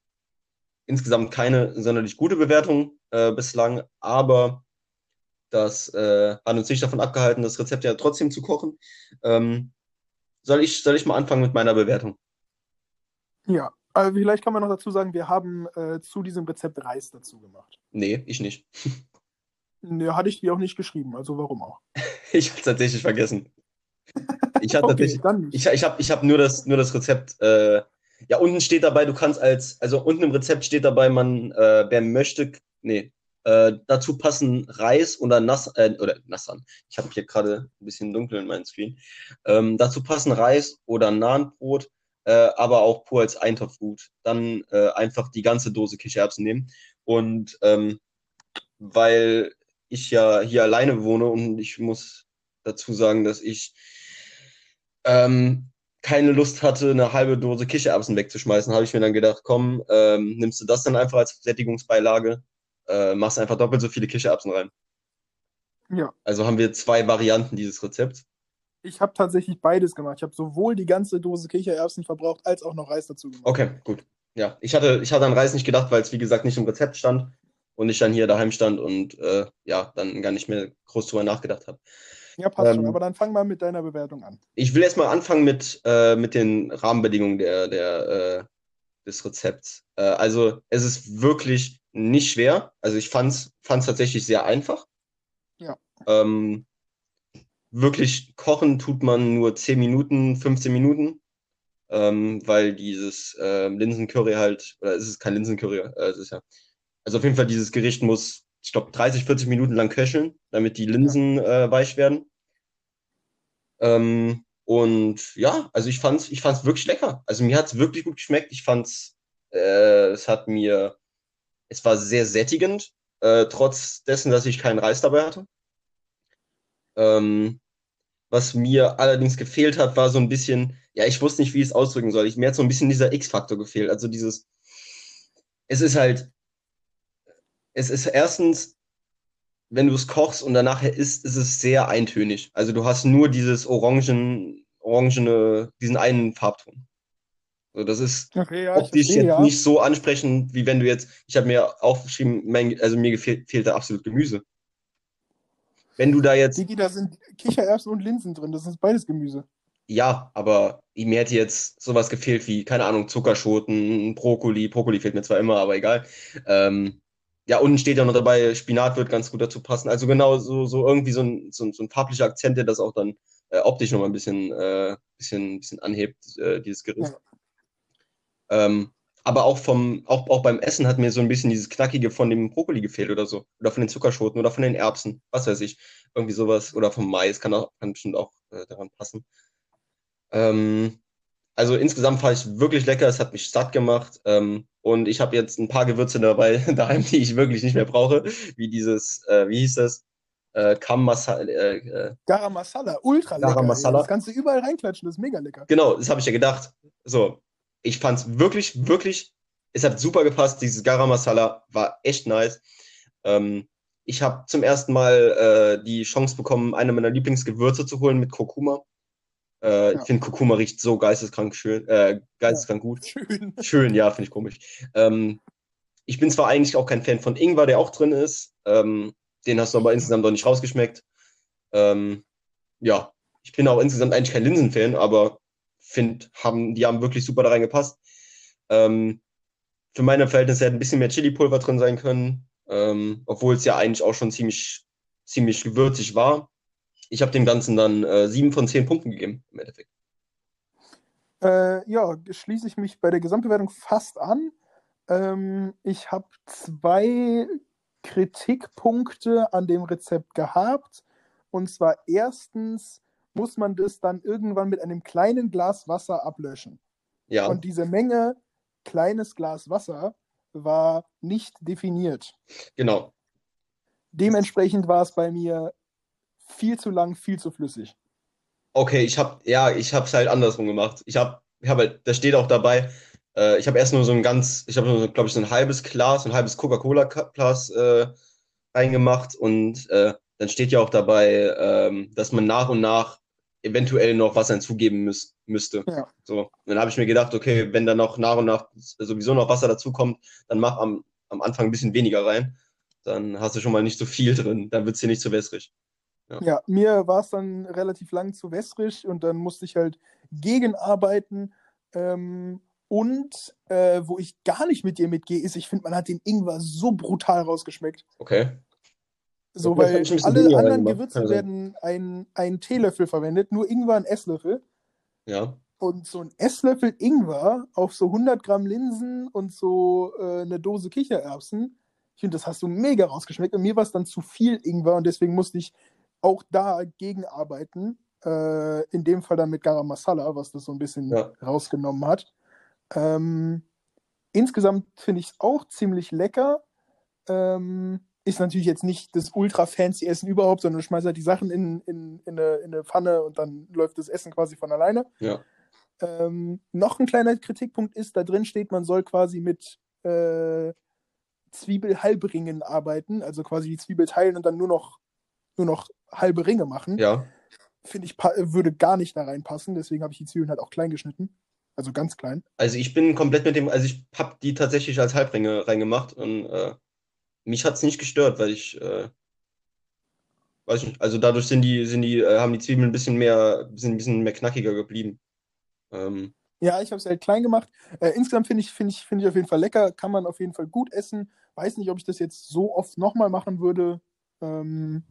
insgesamt keine sonderlich gute Bewertung äh, bislang, aber das äh, hat uns nicht davon abgehalten, das Rezept ja trotzdem zu kochen. Ähm, soll, ich, soll ich mal anfangen mit meiner Bewertung? Ja, also vielleicht kann man noch dazu sagen, wir haben äh, zu diesem Rezept Reis dazu gemacht. Nee, ich nicht. Nee, hatte ich dir auch nicht geschrieben, also warum auch? ich habe tatsächlich vergessen. Ich hatte Okay, tatsächlich, ich, ich habe ich hab nur, das, nur das Rezept. Äh, ja, unten steht dabei, du kannst als, also unten im Rezept steht dabei, man, äh, wer möchte, nee, äh, dazu passen Reis oder Nass, äh, oder Nassan. Ich habe hier gerade ein bisschen dunkel in meinem Screen. Ähm, dazu passen Reis oder Nahenbrot, äh, aber auch pur als Eintopfgut. Dann äh, einfach die ganze Dose Kichererbsen nehmen. Und ähm, weil ich ja hier alleine wohne und ich muss dazu sagen, dass ich ähm, keine Lust hatte, eine halbe Dose Kichererbsen wegzuschmeißen, habe ich mir dann gedacht, komm, ähm, nimmst du das dann einfach als Sättigungsbeilage, äh, machst einfach doppelt so viele Kichererbsen rein. Ja, Also haben wir zwei Varianten dieses Rezepts. ich habe tatsächlich beides gemacht. Ich habe sowohl die ganze Dose Kichererbsen verbraucht, als auch noch Reis dazu gemacht. Okay, gut. Ja, ich hatte, ich hatte an Reis nicht gedacht, weil es wie gesagt nicht im Rezept stand und ich dann hier daheim stand und äh, ja, dann gar nicht mehr groß drüber nachgedacht habe. Ja, passt schon. Ähm, Aber dann fang mal mit deiner Bewertung an. Ich will erstmal anfangen mit, äh, mit den Rahmenbedingungen der, der, äh, des Rezepts. Äh, also es ist wirklich nicht schwer. Also ich fand es tatsächlich sehr einfach. Ja. Ähm, wirklich kochen tut man nur 10 Minuten, 15 Minuten, ähm, weil dieses äh, Linsencurry halt, oder es ist kein Linsencurry, äh, es ist ja, also auf jeden Fall dieses Gericht muss, ich glaube, 30, 40 Minuten lang köcheln, damit die Linsen äh, weich werden. Ähm, und ja, also ich fand's, ich fand's wirklich lecker. Also mir hat's wirklich gut geschmeckt. Ich fand's, äh, es hat mir, es war sehr sättigend, äh, trotz dessen, dass ich keinen Reis dabei hatte. Ähm, was mir allerdings gefehlt hat, war so ein bisschen, ja, ich wusste nicht, wie ich es ausdrücken soll. Ich, mir hat so ein bisschen dieser X-Faktor gefehlt. Also dieses, es ist halt, es ist erstens, wenn du es kochst und danach isst, ist es sehr eintönig. Also du hast nur dieses Orangen, orangene, diesen einen Farbton. So, das ist Okay, ja, optisch verstehe, jetzt ja. nicht so ansprechend, wie wenn du jetzt, ich habe mir aufgeschrieben, mein, also mir gefehlt, fehlt da absolut Gemüse. Wenn du da jetzt, Digi, da sind Kichererbsen und Linsen drin. Das ist beides Gemüse. ja, aber mir hätte jetzt sowas gefehlt wie, keine Ahnung, Zuckerschoten, Brokkoli, Brokkoli fehlt mir zwar immer, aber egal. Ähm, ja, unten steht ja noch dabei, Spinat wird ganz gut dazu passen. Also genau so, so irgendwie so ein, so ein, so ein farblicher Akzent, der das auch dann äh, optisch nochmal ein bisschen, äh, bisschen, bisschen anhebt, äh, dieses Gericht. Ähm, aber auch vom, auch, auch beim Essen hat mir so ein bisschen dieses Knackige von dem Brokkoli gefehlt oder so. Oder von den Zuckerschoten oder von den Erbsen. Was weiß ich. Irgendwie sowas. Oder vom Mais kann auch, kann bestimmt auch äh, daran passen. Ähm, also insgesamt fand ich wirklich lecker. Es hat mich satt gemacht. Ähm, und ich habe jetzt ein paar Gewürze dabei daheim, die ich wirklich nicht mehr brauche. Wie dieses, äh, wie hieß das? Äh, Kam Masala, äh, äh, Garam Masala, ultra lecker. Masala. Das kannst du überall reinklatschen, das ist mega lecker. Genau, das habe ich ja gedacht. So, ich fand's wirklich, wirklich, es hat super gepasst. Dieses Garam Masala war echt nice. Ähm, ich habe zum ersten Mal äh, die Chance bekommen, eine meiner Lieblingsgewürze zu holen mit Kurkuma. Äh, Ja. Ich finde Kurkuma riecht so geisteskrank schön, äh, geisteskrank gut. Schön. Schön, ja, finde ich komisch. Ähm, ich bin zwar eigentlich auch kein Fan von Ingwer, der auch drin ist. Ähm, den hast du aber insgesamt noch nicht rausgeschmeckt. Ähm, ja, ich bin auch insgesamt eigentlich kein Linsenfan, aber finde, haben, die haben wirklich super da reingepasst. Ähm, für meine Verhältnisse hätte ein bisschen mehr Chili-Pulver drin sein können, ähm, obwohl es ja eigentlich auch schon ziemlich, ziemlich gewürzig war. Ich habe dem Ganzen dann äh, sieben von zehn Punkten gegeben, im Endeffekt. Äh, ja, schließe ich mich bei der Gesamtbewertung fast an. Ähm, ich habe zwei Kritikpunkte an dem Rezept gehabt. Und zwar erstens muss man das dann irgendwann mit einem kleinen Glas Wasser ablöschen. Ja, Und diese Menge kleines Glas Wasser war nicht definiert. genau. Dementsprechend war es bei mir viel zu lang, viel zu flüssig. Okay, ich habe ja, ich habe es halt andersrum gemacht. Ich habe, ich habe halt, da steht auch dabei. Äh, ich habe erst nur so ein ganz, ich habe nur, glaube ich, so ein halbes Glas, ein halbes Coca-Cola-Glas äh, reingemacht und äh, dann steht ja auch dabei, ähm, dass man nach und nach eventuell noch Wasser hinzugeben müß, müsste. Ja. So, dann habe ich mir gedacht, okay, wenn dann noch nach und nach sowieso noch Wasser dazukommt, dann mach am, am Anfang ein bisschen weniger rein. Dann hast du schon mal nicht so viel drin, dann wird es dir nicht so wässrig. Ja, ja mir war es dann relativ lang zu wässrig und dann musste ich halt gegenarbeiten. Ähm, und äh, wo ich gar nicht mit dir mitgehe, ist, ich finde, man hat den Ingwer so brutal rausgeschmeckt. Okay. So, weil alle anderen Gewürze werden ein, ein Teelöffel verwendet, nur Ingwer ein Esslöffel. Ja. Und so ein Esslöffel Ingwer auf so 100 Gramm Linsen und so äh, eine Dose Kichererbsen, ich finde, das hast du mega rausgeschmeckt. Und mir war es dann zu viel Ingwer und deswegen musste ich auch dagegen arbeiten. Äh, in dem Fall dann mit Garam Masala, was das so ein bisschen ja. rausgenommen hat. Ähm, insgesamt finde ich es auch ziemlich lecker. Ähm, ist natürlich jetzt nicht das ultra fancy Essen überhaupt, sondern du schmeißt halt die Sachen in, in, in, eine, in eine Pfanne und dann läuft das Essen quasi von alleine. Ja. Ähm, noch ein kleiner Kritikpunkt ist, da drin steht, man soll quasi mit äh, Zwiebelhalbringen arbeiten, also quasi die Zwiebel teilen und dann nur noch, nur noch halbe Ringe machen. Ja. Finde ich, würde gar nicht da reinpassen, deswegen habe ich die Zwiebeln halt auch klein geschnitten. Also ganz klein. Also ich bin komplett mit dem, also ich habe die tatsächlich als Halbringe reingemacht und äh, mich hat es nicht gestört, weil ich, äh, weiß nicht, also dadurch sind die, sind die, äh, haben die Zwiebeln ein bisschen mehr, sind ein bisschen mehr knackiger geblieben. Ähm, ja, ich habe es halt klein gemacht. Äh, insgesamt finde ich, finde ich, finde ich auf jeden Fall lecker, kann man auf jeden Fall gut essen. Weiß nicht, ob ich das jetzt so oft nochmal machen würde. Ähm,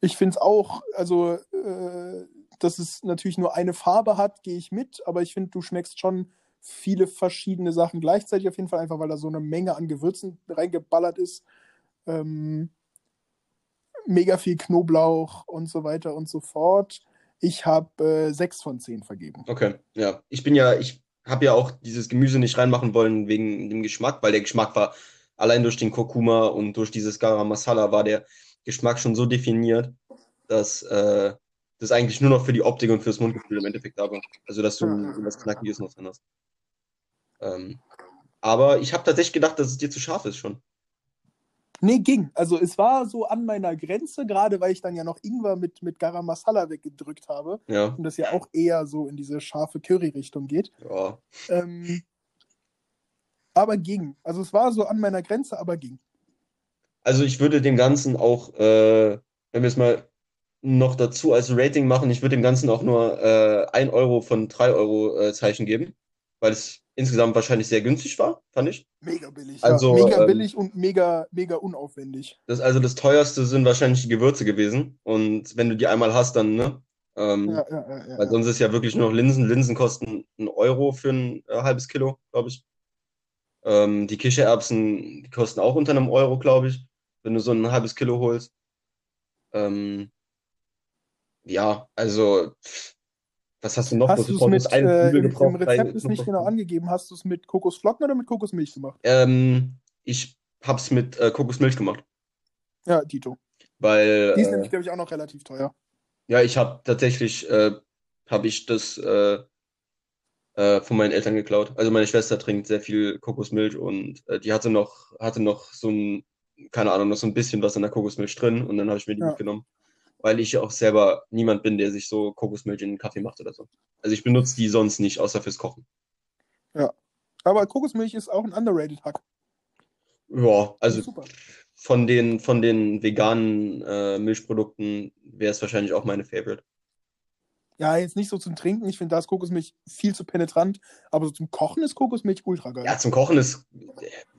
ich finde es auch, also, äh, dass es natürlich nur eine Farbe hat, gehe ich mit, aber ich finde, du schmeckst schon viele verschiedene Sachen gleichzeitig auf jeden Fall, einfach weil da so eine Menge an Gewürzen reingeballert ist. Ähm, mega viel Knoblauch und so weiter und so fort. Ich habe äh, sechs von zehn vergeben. Okay, ja. Ich bin ja, ich habe ja auch dieses Gemüse nicht reinmachen wollen wegen dem Geschmack, weil der Geschmack war allein durch den Kurkuma und durch dieses Garam Masala war der Geschmack schon so definiert, dass äh, das eigentlich nur noch für die Optik und fürs Mundgefühl im Endeffekt da war. Also, dass du was Knackiges noch drin hast. Ähm, aber ich habe tatsächlich gedacht, dass es dir zu scharf ist schon. Nee, ging. Also es war so an meiner Grenze, gerade weil ich dann ja noch Ingwer mit, mit Garam Masala weggedrückt habe. Ja. Und das ja auch eher so in diese scharfe Curry-Richtung geht. Ja. Ähm, aber ging. Also es war so an meiner Grenze, aber ging. Also ich würde dem Ganzen auch, äh, wenn wir es mal noch dazu als Rating machen, ich würde dem Ganzen auch nur äh, 1 Euro von 3 Euro äh, Zeichen geben, weil es insgesamt wahrscheinlich sehr günstig war, fand ich. Mega billig. Also, ja. Mega ähm, billig und mega, mega unaufwendig. Das, also das teuerste sind wahrscheinlich die Gewürze gewesen. Und wenn du die einmal hast, dann, ne? Ähm, ja, ja, ja, weil sonst ist ja wirklich nur noch Linsen. Linsen kosten einen Euro für ein äh, halbes Kilo, glaube ich. Ähm, die Kichererbsen, die kosten auch unter einem Euro, glaube ich, wenn du so ein halbes Kilo holst. Ähm, ja, also was hast du noch? Hast du es mit, äh, im, im Rezept ist nicht genau angegeben, hast du es mit Kokosflocken oder mit Kokosmilch gemacht? Ähm, ich habe es mit äh, Kokosmilch gemacht. Ja, Tito. Weil. Die ist äh, nämlich, glaube ich, auch noch relativ teuer. Ja, ich habe tatsächlich, äh, habe ich das äh, äh, von meinen Eltern geklaut. Also meine Schwester trinkt sehr viel Kokosmilch und äh, die hatte noch, hatte noch so ein, keine Ahnung, noch so ein bisschen was in der Kokosmilch drin und dann habe ich mir die ja. mitgenommen weil ich auch selber niemand bin, der sich so Kokosmilch in den Kaffee macht oder so. Also ich benutze die sonst nicht, außer fürs Kochen. Ja. Aber Kokosmilch ist auch ein underrated Hack. Ja, also von den, von den veganen äh, Milchprodukten wäre es wahrscheinlich auch meine Favorite. Ja, jetzt nicht so zum Trinken. Ich finde, da ist Kokosmilch viel zu penetrant. Aber so zum Kochen ist Kokosmilch ultra geil. Ja, zum Kochen ist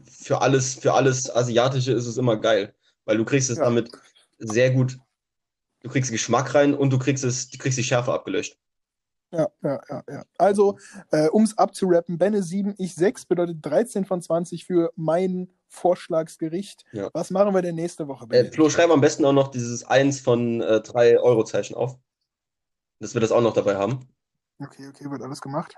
für alles, für alles Asiatische ist es immer geil. Weil du kriegst es ja. damit sehr gut du kriegst Geschmack rein und du kriegst es, du kriegst die Schärfe abgelöscht. Ja, ja, ja, ja. Also, äh, um es abzurappen, Benne 7, ich 6 bedeutet 13 von 20 für mein Vorschlagsgericht. Ja. Was machen wir denn nächste Woche? Äh, Flo, schreib am besten auch noch dieses 1 von äh, 3 Euro-Zeichen auf. Dass wir das auch noch dabei haben. Okay, okay, wird alles gemacht.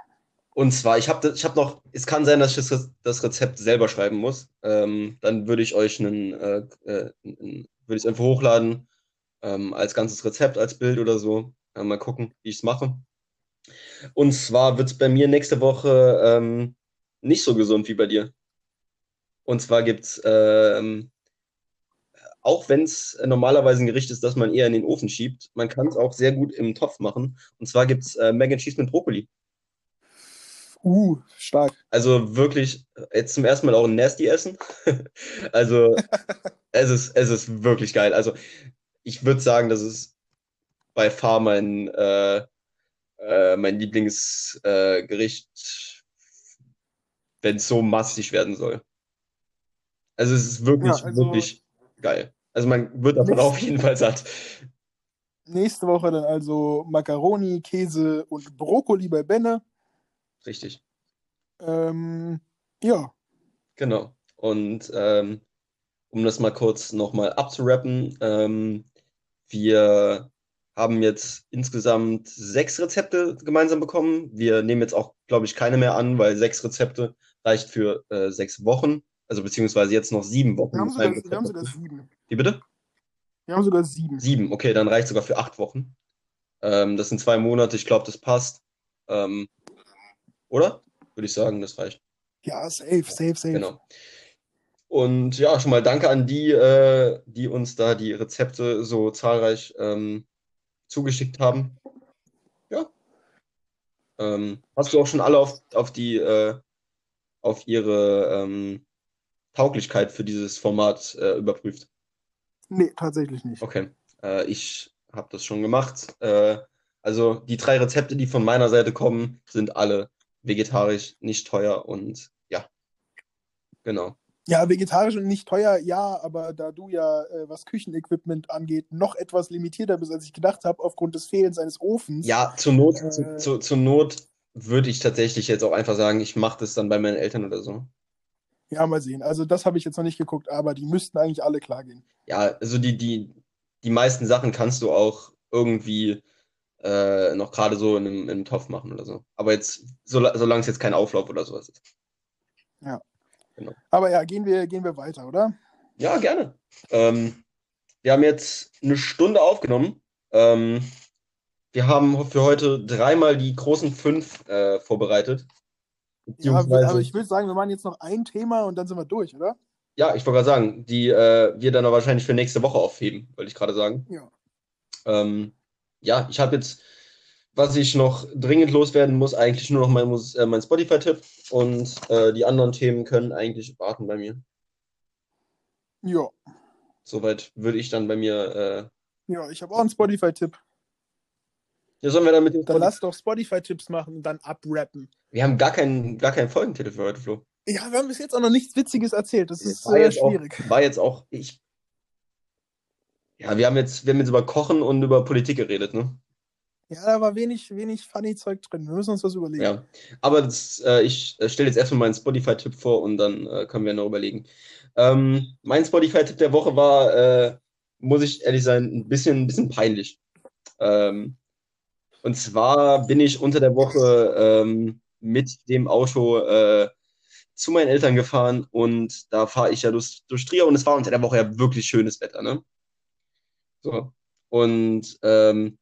Und zwar, ich habe ich hab noch, es kann sein, dass ich das, das Rezept selber schreiben muss. Ähm, dann würde ich euch einen, äh, äh, würde ich es einfach hochladen ähm, als ganzes Rezept, als Bild oder so. Äh, mal gucken, wie ich es mache. Und zwar wird es bei mir nächste Woche ähm, nicht so gesund wie bei dir. Und zwar gibt es ähm, auch wenn es normalerweise ein Gericht ist, das man eher in den Ofen schiebt, man kann es auch sehr gut im Topf machen. Und zwar gibt es äh, Mac and Cheese mit Brokkoli. Uh, stark. Also wirklich jetzt zum ersten Mal auch ein Nasty essen. also es ist, es ist wirklich geil. Also ich würde sagen, das ist bei far mein, äh, äh, mein Lieblingsgericht, äh, wenn es so mastig werden soll. Also es ist wirklich, ja, also wirklich geil. Also man wird davon nächste, auf jeden Fall satt. Nächste Woche dann also Macaroni, Käse und Brokkoli bei Benne. Richtig. Ähm, ja. Genau. Und ähm, um das mal kurz nochmal abzurappen, ähm, wir haben jetzt insgesamt sechs Rezepte gemeinsam bekommen. Wir nehmen jetzt auch, glaube ich, keine mehr an, weil sechs Rezepte reicht für äh, sechs Wochen. Also beziehungsweise jetzt noch sieben Wochen. Wir haben sogar, wir haben sogar sieben. Wie bitte? Wir haben sogar sieben. Sieben, okay, dann reicht sogar für acht Wochen. Ähm, das sind zwei Monate, ich glaube, das passt. Ähm, oder? Würde ich sagen, das reicht. Ja, safe, safe, safe. Genau. Und ja, schon mal danke an die, äh, die uns da die Rezepte so zahlreich ähm, zugeschickt haben. Ja. Ähm, hast du auch schon alle auf, auf die, äh, auf ihre ähm, Tauglichkeit für dieses Format äh, überprüft? Nee, tatsächlich nicht. Okay. Äh, ich habe das schon gemacht. Äh, also die drei Rezepte, die von meiner Seite kommen, sind alle vegetarisch, nicht teuer und ja. Genau. Ja, vegetarisch und nicht teuer, ja, aber da du ja, äh, was Küchenequipment angeht, noch etwas limitierter bist, als ich gedacht habe, aufgrund des Fehlens eines Ofens. Ja, zur Not, äh, zu, zu, zur Not würde ich tatsächlich jetzt auch einfach sagen, ich mache das dann bei meinen Eltern oder so. Ja, mal sehen. Also das habe ich jetzt noch nicht geguckt, aber die müssten eigentlich alle klar gehen. Ja, also die, die, die meisten Sachen kannst du auch irgendwie äh, noch gerade so in einem, in einem, Topf machen oder so. Aber jetzt, so, solange es jetzt kein Auflauf oder sowas ist. Ja. Genau. Aber ja, gehen wir, gehen wir weiter, oder? Ja, gerne. Ähm, wir haben jetzt eine Stunde aufgenommen. Ähm, wir haben für heute dreimal die großen fünf äh, vorbereitet. Ja, aber ich würde sagen, wir machen jetzt noch ein Thema und dann sind wir durch, oder? Ja, ich wollte gerade sagen, die äh, wir dann wahrscheinlich für nächste Woche aufheben, wollte ich gerade sagen. Ja. Ähm, ja, ich habe jetzt, was ich noch dringend loswerden muss, eigentlich nur noch mein, äh, mein Spotify-Tipp und äh, die anderen Themen können eigentlich warten bei mir. Ja. Soweit würde ich dann bei mir. Äh, ja, ich habe auch einen Spotify-Tipp. Ja, sollen wir dann mit dem Dann lass doch Spotify-Tipps machen und dann abrappen. Wir haben gar keinen, gar keinen Folgentitel für heute, Flo. Ja, wir haben bis jetzt auch noch nichts Witziges erzählt. Das ist war schwierig. Auch, war jetzt auch, ich. Ja, wir haben jetzt, wir haben jetzt über Kochen und über Politik geredet, ne? Ja, da war wenig, wenig funny Zeug drin. Wir müssen uns was überlegen. Ja, aber das, äh, ich äh, stelle jetzt erstmal meinen Spotify-Tipp vor und dann äh, können wir noch überlegen. Ähm, mein Spotify-Tipp der Woche war, äh, muss ich ehrlich sein, ein bisschen, ein bisschen peinlich. Ähm, und zwar bin ich unter der Woche ähm, mit dem Auto äh, zu meinen Eltern gefahren und da fahre ich ja durch, durch Trier und es war unter der Woche ja wirklich schönes Wetter, ne? So. Und ähm,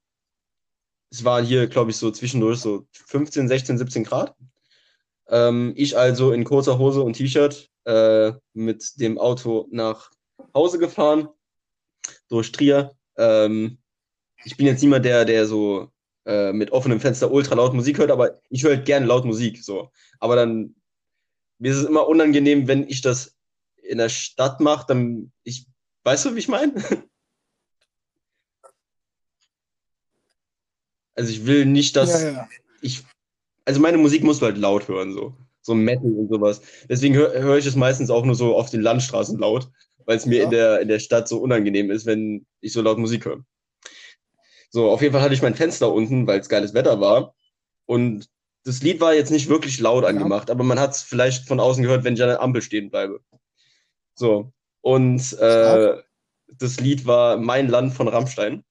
es war hier, glaube ich, so zwischendurch so 15, 16, 17 Grad. Ähm, ich also in kurzer Hose und T-Shirt äh, mit dem Auto nach Hause gefahren durch Trier. Ähm, ich bin jetzt niemand, der, der so äh, mit offenem Fenster ultra laut Musik hört, aber ich höre halt gerne laut Musik. So. Aber dann, mir ist es immer unangenehm, wenn ich das in der Stadt mache, dann ich, weißt du, wie ich meine? Also ich will nicht, dass ja, ja. ich, also meine Musik musst du halt laut hören, so. So Metal und sowas. Deswegen höre hör ich es meistens auch nur so auf den Landstraßen laut, weil es mir ja. in, der, in der Stadt so unangenehm ist, wenn ich so laut Musik höre. So, auf jeden Fall hatte ich mein Fenster unten, weil es geiles Wetter war. Und das Lied war jetzt nicht wirklich laut angemacht, aber man hat es vielleicht von außen gehört, wenn ich an der Ampel stehen bleibe. So. Und äh, das Lied war Mein Land von Rammstein.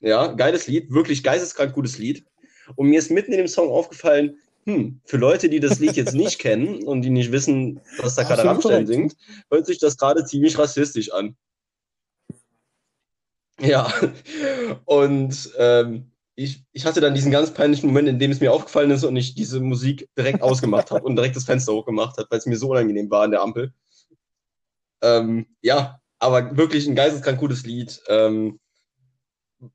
Ja, geiles Lied, wirklich geisteskrank gutes Lied. Und mir ist mitten in dem Song aufgefallen, hm, für Leute, die das Lied jetzt nicht kennen und die nicht wissen, was da gerade Rammstein singt, hört sich das gerade ziemlich rassistisch an. Ja, und ähm, ich, ich hatte dann diesen ganz peinlichen Moment, in dem es mir aufgefallen ist und ich diese Musik direkt ausgemacht habe und direkt das Fenster hochgemacht habe, weil es mir so unangenehm war an der Ampel. Ähm, ja, aber wirklich ein geisteskrank gutes Lied. Ähm,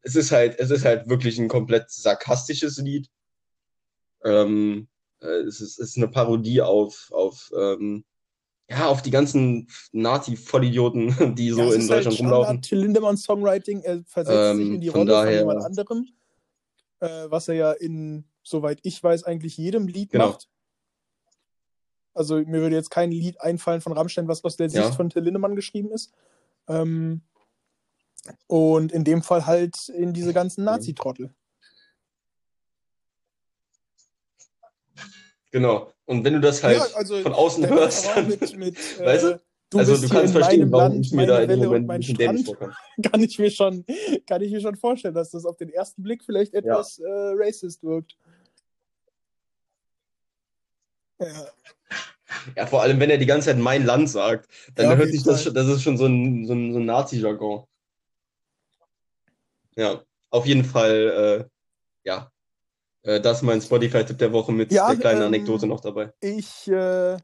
es ist halt, es ist halt wirklich ein komplett sarkastisches Lied. Ähm, äh, es, ist, es ist eine Parodie auf, auf, ähm, ja, auf die ganzen Nazi-Vollidioten, die so Ja, in halt Deutschland rumlaufen. Standard Till Lindemann Songwriting. Er versetzt sich Ähm, in die von Rolle von daher- jemand anderem, äh, was er ja in, soweit ich weiß, eigentlich jedem Lied Genau. macht. Also mir würde jetzt kein Lied einfallen von Rammstein, was aus der Ja. Sicht von Till Lindemann geschrieben ist. Ähm, und in dem Fall halt in diese ganzen Nazi-Trottel. Genau. Und wenn du das halt also von außen hörst, dann, mit, mit Weißt äh, du also du kannst verstehen, warum Land, ich mir da in dem Moment ein bisschen dämlich kann ich mir schon, kann ich mir schon vorstellen, dass das auf den ersten Blick vielleicht etwas äh, racist wirkt. Ja, Ja, vor allem, wenn er die ganze Zeit mein Land sagt, dann Ja, hört sich das schon, das ist schon so ein, so ein, so ein Nazi-Jargon. Ja, auf jeden Fall, äh, ja. Äh, das ist mein Spotify-Tipp der Woche mit Ja, der kleinen ähm, Anekdote noch dabei. Ich äh,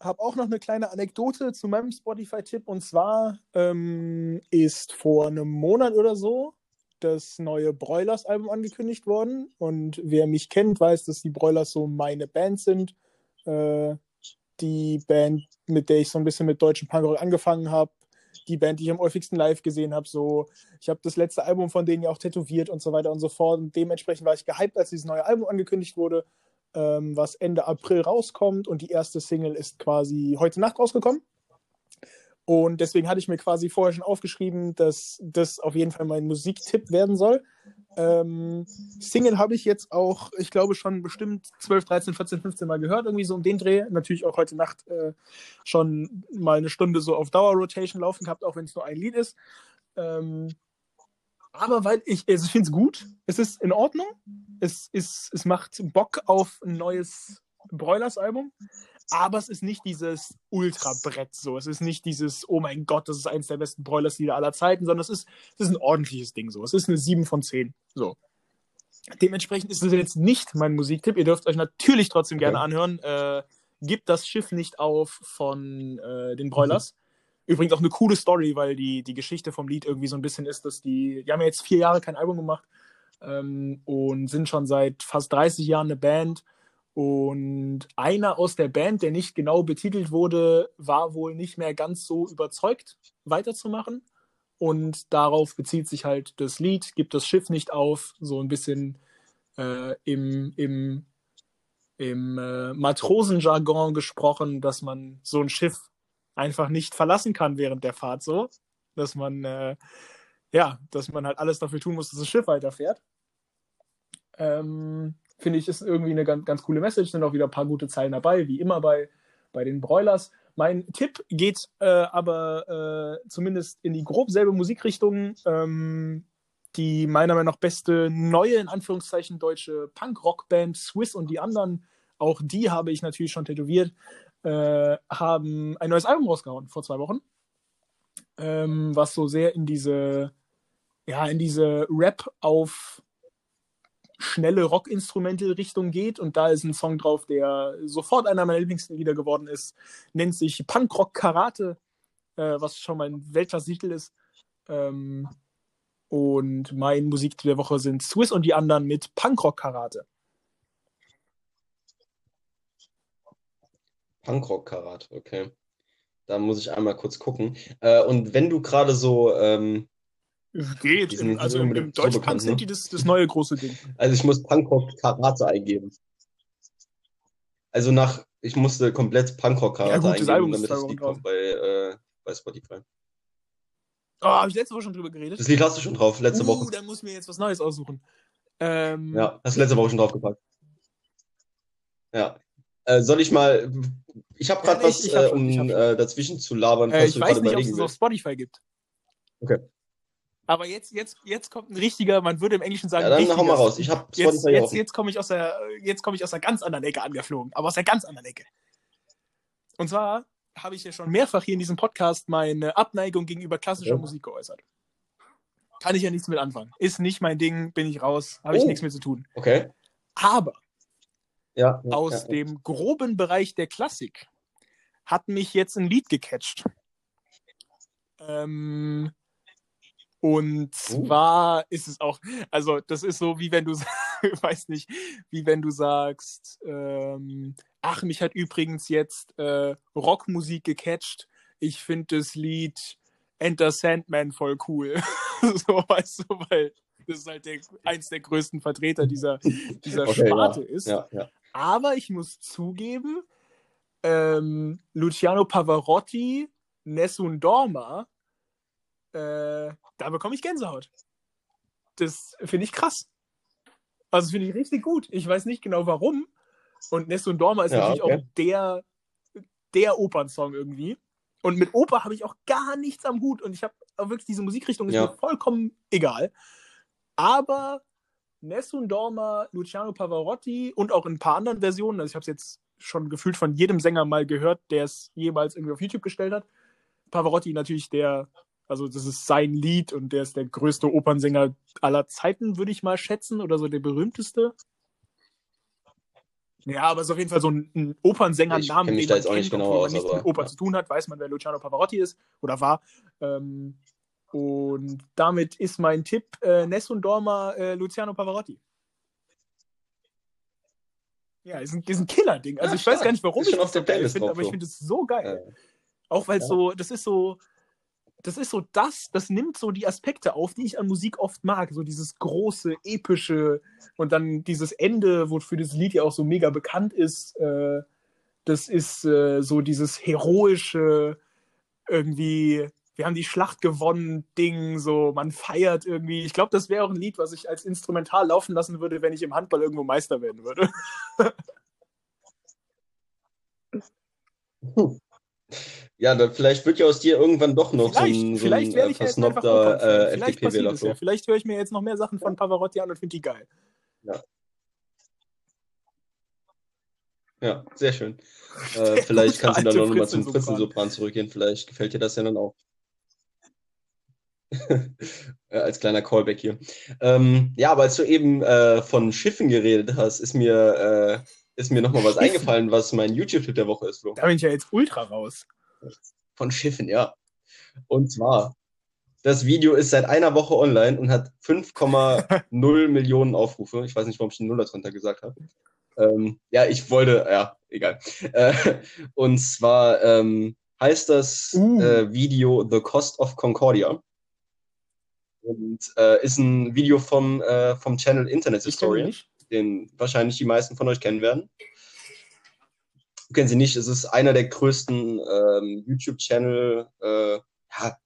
habe auch noch eine kleine Anekdote zu meinem Spotify-Tipp und zwar ähm, ist vor einem Monat oder so das neue Broilers-Album angekündigt worden und wer mich kennt, weiß, dass die Broilers so meine Band sind. Äh, die Band, mit der ich so ein bisschen mit deutschem Punkrock angefangen habe, die Band, die ich am häufigsten live gesehen habe. So, ich habe das letzte Album von denen ja auch tätowiert und so weiter und so fort. Und dementsprechend war ich gehypt, als dieses neue Album angekündigt wurde, ähm, was Ende April rauskommt. Und die erste Single ist quasi heute Nacht rausgekommen. Und deswegen hatte ich mir quasi vorher schon aufgeschrieben, dass das auf jeden Fall mein Musiktipp werden soll. Ähm, Single habe ich jetzt auch, ich glaube, schon bestimmt 12, 13, 14, 15 Mal gehört, irgendwie so um den Dreh. Natürlich auch heute Nacht äh, schon mal eine Stunde so auf Dauer-Rotation laufen gehabt, auch wenn es nur ein Lied ist. Ähm, aber weil ich, also ich finde es gut, es ist in Ordnung, es, ist, es macht Bock auf ein neues Broilers-Album, aber es ist nicht dieses Ultra-Brett so. Es ist nicht dieses, oh mein Gott, das ist eines der besten Broilers-Lieder aller Zeiten, sondern es ist, es ist ein ordentliches Ding so. Es ist eine 7 von 10. So. Dementsprechend ist es jetzt nicht mein Musiktipp. Ihr dürft euch natürlich trotzdem gerne Okay. anhören. Äh, Gibt das Schiff nicht auf von äh, den Broilers. Übrigens auch eine coole Story, weil die, die Geschichte vom Lied irgendwie so ein bisschen ist, dass die, die haben ja jetzt vier Jahre kein Album gemacht ähm, und sind schon seit fast 30 Jahren eine Band. Und einer aus der Band, der nicht genau betitelt wurde, war wohl nicht mehr ganz so überzeugt, weiterzumachen. Und darauf bezieht sich halt das Lied, gibt das Schiff nicht auf, so ein bisschen äh, im, im, im äh, Matrosenjargon gesprochen, dass man so ein Schiff einfach nicht verlassen kann während der Fahrt so, dass man äh, ja, dass man halt alles dafür tun muss, dass das Schiff weiterfährt. Ähm, Finde ich, ist irgendwie eine ganz, ganz coole Message, sind auch wieder ein paar gute Zeilen dabei, wie immer bei, bei den Broilers. Mein Tipp geht äh, aber äh, zumindest in die grob selbe Musikrichtung. Ähm, die meiner Meinung nach beste neue, in Anführungszeichen, deutsche Punk-Rock-Band Swiss und die anderen, auch die habe ich natürlich schon tätowiert, äh, haben ein neues Album rausgehauen vor zwei Wochen, ähm, was so sehr in diese, ja, in diese Rap auf schnelle Rockinstrumente-Richtung geht und da ist ein Song drauf, der sofort einer meiner Lieblingslieder geworden ist, nennt sich Punkrock Karate, äh, was schon mein Weltklasse-Titel ist. Ähm, und mein Musiktipp der Woche sind Swiss und die anderen mit Punkrock Karate. Punkrock-Karat, okay. Da muss ich einmal kurz gucken. Äh, und wenn du gerade so, ähm, Geht, sind nicht also im, im so Deutschpunk bekannt, sind die das, das neue große Ding. also ich muss Punkrock-Karate eingeben. Also nach, ich musste komplett Punkrock-Karate Ja, gut, eingeben, Album damit das Lied kommt bei, äh, bei Spotify. Oh, habe ich letzte Woche schon drüber geredet? Das Lied hast du schon drauf, letzte uh, Woche. dann muss mir jetzt was Neues aussuchen. Ähm, Ja, hast du letzte Woche schon draufgepackt. Ja. Äh, soll ich mal, ich habe Ja, gerade nee, was, ich hab äh, schon, um ich hab äh, dazwischen zu labern, Äh, ich weiß nicht, ob es das auf. Spotify gibt. Okay. Aber jetzt, jetzt, jetzt kommt ein richtiger, man würde im Englischen sagen, Ja, dann richtiger hau mal raus. Ich habe Jetzt, Spotify jetzt, jetzt komme ich aus der, jetzt komme ich aus der ganz anderen Ecke angeflogen, aber aus der ganz anderen Ecke. Und zwar habe ich ja schon mehrfach hier in diesem Podcast meine Abneigung gegenüber klassischer Ja. Musik geäußert. Kann ich ja nichts mit anfangen. Ist nicht mein Ding, bin ich raus, habe ich Oh. nichts mit zu tun. Okay. Aber Ja. ja, aus dem groben Bereich der Klassik hat mich jetzt ein Lied gecatcht. Äh, Ähm, und zwar uh. ist es auch, also das ist so, wie wenn du, weiß nicht, wie wenn du sagst, ähm, ach, mich hat übrigens jetzt äh, Rockmusik gecatcht. Ich finde das Lied Enter Sandman voll cool. so, weißt du, weil das ist halt der, eins der größten Vertreter dieser, dieser okay, Sparte ja. ist. Ja, ja. Aber ich muss zugeben, ähm, Luciano Pavarotti, Nessun Dorma, äh, da bekomme ich Gänsehaut. Das finde ich krass. Also finde ich richtig gut. Ich weiß nicht genau warum. Und Nessun Dorma ist ja, natürlich okay. auch der, der Opernsong irgendwie. Und mit Oper habe ich auch gar nichts am Hut. Und ich habe wirklich diese Musikrichtung ist ja. mir vollkommen egal. Aber Nessun Dorma, Luciano Pavarotti und auch in ein paar anderen Versionen, also ich habe es jetzt schon gefühlt von jedem Sänger mal gehört, der es jemals irgendwie auf YouTube gestellt hat. Pavarotti natürlich der, also das ist sein Lied und der ist der größte Opernsänger aller Zeiten, würde ich mal schätzen, oder so der berühmteste. Ja, aber es ist auf jeden Fall so ein, ein Opernsänger-Name, den man kennt, genau wenn man nichts mit Oper ja. zu tun hat, weiß man, wer Luciano Pavarotti ist oder war. Ähm, und damit ist mein Tipp äh, Nessun Dorma äh, Luciano Pavarotti. Ja, ist ein, ist ein Killer-Ding. Also ja, ich weiß gar nicht, warum ich das so geil finde, aber ich finde es so geil. Ja. Auch weil es so, das ist so, das ist so das, das nimmt so die Aspekte auf, die ich an Musik oft mag. So dieses große, epische und dann dieses Ende, wofür das Lied ja auch so mega bekannt ist. Äh, das ist äh, so dieses heroische, irgendwie, wir haben die Schlacht gewonnen, Ding, so, man feiert irgendwie. Ich glaube, das wäre auch ein Lied, was ich als Instrumental laufen lassen würde, wenn ich im Handball irgendwo Meister werden würde. Hm. Ja, da, vielleicht wird ja aus dir irgendwann doch noch vielleicht, so ein, so vielleicht ein äh, versnobter äh, FDP-Wähler. Ja. Vielleicht höre ich mir jetzt noch mehr Sachen von Pavarotti an und finde die geil. Ja. Ja, sehr schön. Äh, vielleicht kannst du dann noch mal zum Fritzensopran zurückgehen. Vielleicht gefällt dir das ja dann auch. als kleiner Callback hier. Ähm, ja, aber als du eben äh, von Schiffen geredet hast, ist mir, äh, ist mir nochmal was eingefallen, was mein YouTube-Tipp der Woche ist, Flo. Da bin ich ja jetzt ultra raus. Von Schiffen, ja. Und zwar, das Video ist seit einer Woche online und hat 5,0 Millionen Aufrufe. Ich weiß nicht, warum ich den Nuller drunter gesagt habe. Ähm, ja, ich wollte, ja, egal. Äh, und zwar ähm, heißt das uh. äh, Video The Cost of Concordia. Und äh, ist ein Video vom, äh, vom Channel Internet Historian, den wahrscheinlich die meisten von euch kennen werden. Kennen Sie nicht, es ist einer der größten ähm, YouTube-Channel, äh, ja,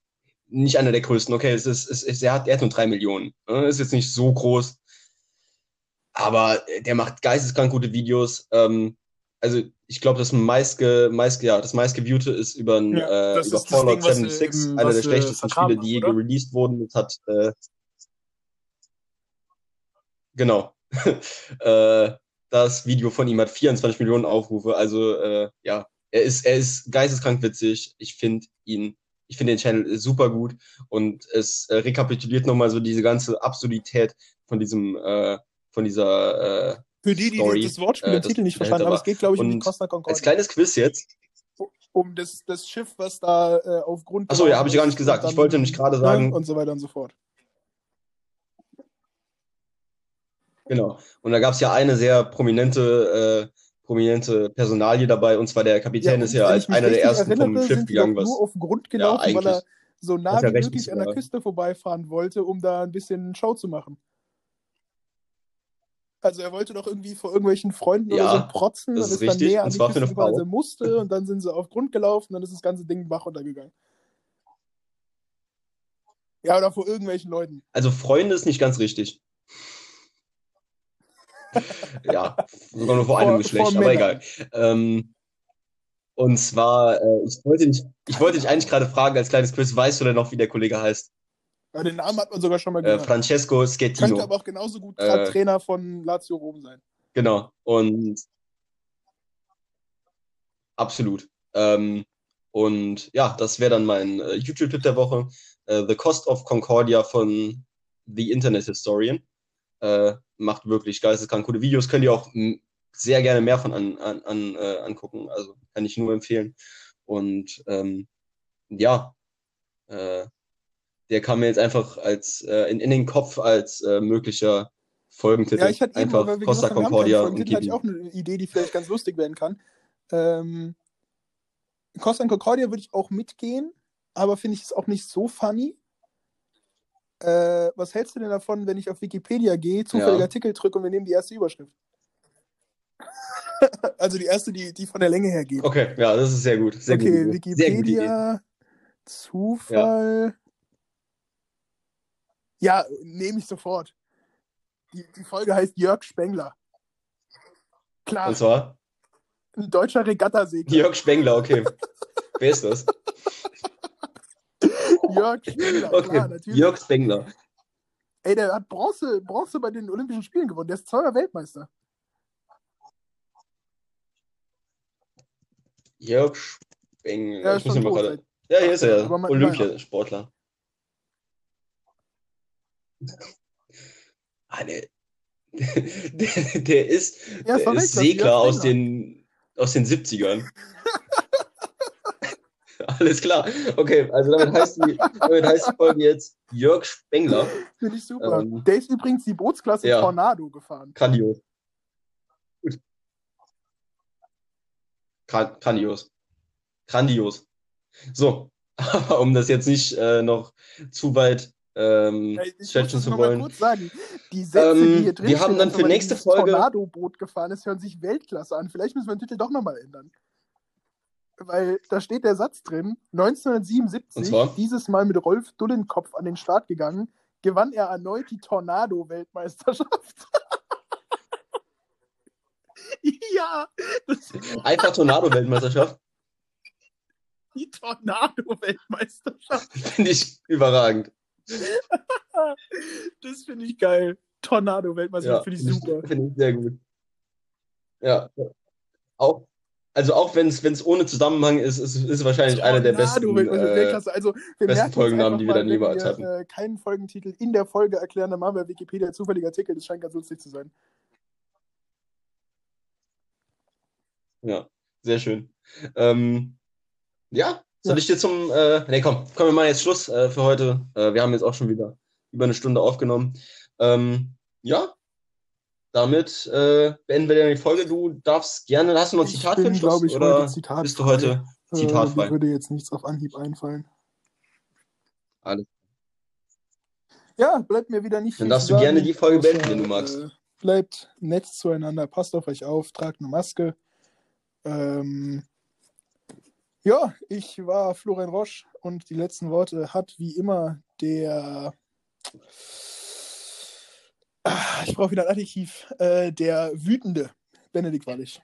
nicht einer der größten, okay, es ist, es ist, er, hat, er hat nur drei Millionen. Ne? Ist jetzt nicht so groß, aber der macht geisteskrank gute Videos. Ähm, also ich glaube, das meistge, meist, ja, das meistgeviewte ist über, ein, ja, äh, über Fallout Ding, 76, einer der schlechtesten Spiele, die je released wurden. Das hat äh, genau. äh, das Video von ihm hat 24 Millionen Aufrufe. Also äh, ja, er ist, er ist geisteskrank witzig. Ich finde ihn, ich finde den Channel super gut und es äh, rekapituliert nochmal so diese ganze Absurdität von diesem, äh, von dieser äh, Für die, die Story, das Wortspiel äh, Titel nicht verstanden haben, es geht, glaube ich, um die Costa Concordia. Als kleines Quiz jetzt. Um das, das Schiff, was da äh, aufgrund. Achso, ja, habe ich gar nicht gesagt. Ich wollte nämlich gerade sagen. Und so weiter und so fort. Genau. Und da gab es ja eine sehr prominente, äh, prominente Personalie dabei, und zwar der Kapitän ja, ist ja als einer der ersten erinnere, vom Schiff gegangen, was. nur auf den Grund gelaufen, ja, weil er so nah wie möglich an der Küste vorbeifahren wollte, um da ein bisschen Show zu machen. Also er wollte doch irgendwie vor irgendwelchen Freunden ja, oder so protzen das und ist, ist dann näher an die Küste gefahren, als er musste und dann sind sie auf Grund gelaufen und dann ist das ganze Ding Bach runtergegangen. Ja, oder vor irgendwelchen Leuten. Also Freunde ist nicht ganz richtig ja, sogar nur vor, vor einem Geschlecht, vor aber egal. Ähm, und zwar, äh, ich, wollte dich, ich wollte dich eigentlich gerade fragen, als kleines Quiz, weißt du denn noch, wie der Kollege heißt? Ja, den Namen hat man sogar schon mal gehört. Äh, Francesco Schettino. Könnte aber auch genauso gut äh, Trainer von Lazio Rom sein. Genau, und absolut. Ähm, und ja, das wäre dann mein äh, YouTube-Tipp der Woche. Uh, The Cost of Concordia von The Internet Historian. Äh, macht wirklich geisteskrank coole Videos. Könnt ihr auch sehr gerne mehr von an, an, an äh, angucken. Also kann ich nur empfehlen. Und ähm, ja, äh, der kam mir jetzt einfach als äh, in, in den Kopf als äh, möglicher Folgentitel. Ja, ich hatte eben, einfach wir Costa gesagt Concordia Folgentitel, hatte ich auch eine Idee, die vielleicht ganz lustig werden kann. Ähm, Costa Concordia würde ich auch mitgehen, aber finde ich es auch nicht so funny. Äh, was hältst du denn davon, wenn ich auf Wikipedia gehe, zufälliger Ja. Artikel drücke und wir nehmen die erste Überschrift? also die erste, die, die von der Länge her geht. Okay, ja, das ist sehr gut. Sehr okay, Idee. Wikipedia, Zufall. Ja, nehme ich sofort. Die, die Folge heißt Jörg Spengler. Klar, Und zwar ein deutscher Regattasegler. Jörg Spengler, okay. Wer ist das? Jörg Spengler, Okay, klar, natürlich. Jörg Spengler. Ey, der hat Bronze, Bronze bei den Olympischen Spielen gewonnen. Der ist zweimal Weltmeister. Jörg Spengler. Er ich ist muss tot. gerade. Ja, hier ist er. Olympiasportler. Ah, der, der, der ist, Ja, der ist Segler aus den, aus den 70ern. Alles klar. Okay, also damit heißt die, damit heißt die Folge jetzt Jörg Spengler. Finde ich super. Ähm, der ist übrigens die Bootsklasse ja. Tornado gefahren. Grandios. Gut. Gra- Grandios. Grandios. So, aber um das jetzt nicht äh, noch zu weit ähm, Ich stretchen zu wollen. kurz sagen. Die Sätze, Ähm, die hier drin wir haben dann für nächste Folge- Tornado-Boot gefahren ist, hören sich Weltklasse an. Vielleicht müssen wir den Titel doch nochmal ändern. Weil da steht der Satz drin, Und 1977, zwar? dieses Mal mit Rolf Dullenkopf an den Start gegangen, gewann er erneut die Tornado-Weltmeisterschaft. ja, Einfach Tornado-Weltmeisterschaft. die Tornado-Weltmeisterschaft. Finde ich überragend. Das finde ich geil. Tornado-Weltmeisterschaft finde ich super. Finde ich sehr gut. Ja. Auch, also auch wenn es ohne Zusammenhang ist, ist es wahrscheinlich einer der besten. Tornado-Weltmeisterschaft, Äh. Also, besten Folgennamen, die wir dann wir, hatten. Äh, keinen Folgentitel in der Folge erklären, dann machen wir Wikipedia zufälliger Artikel. Das scheint ganz lustig zu sein. Ja, sehr schön. Ähm, ja, soll Ja. ich dir zum. Äh, nee, komm, komm, wir machen jetzt Schluss äh, für heute. Äh, wir haben jetzt auch schon wieder über eine Stunde aufgenommen. Ähm, ja, damit äh, beenden wir dann die Folge. Du darfst gerne. Hast du noch ein Ich Zitat für bin, den Schluss? glaube ich, oder heute zitatfrei. bist du heute Äh, zitatfrei? mir würde jetzt nichts auf Anhieb einfallen. Alles. Ja, bleibt mir wieder nicht Dann viel darfst du gerne sagen, die Folge beenden, wenn du magst. Äh, bleibt nett zueinander, passt auf euch auf, tragt eine Maske. Ähm, ja, ich war Florian Roche und die letzten Worte hat wie immer der. Ah, Ich brauche wieder ein Adjektiv. Äh, der wütende Benedikt Wallig.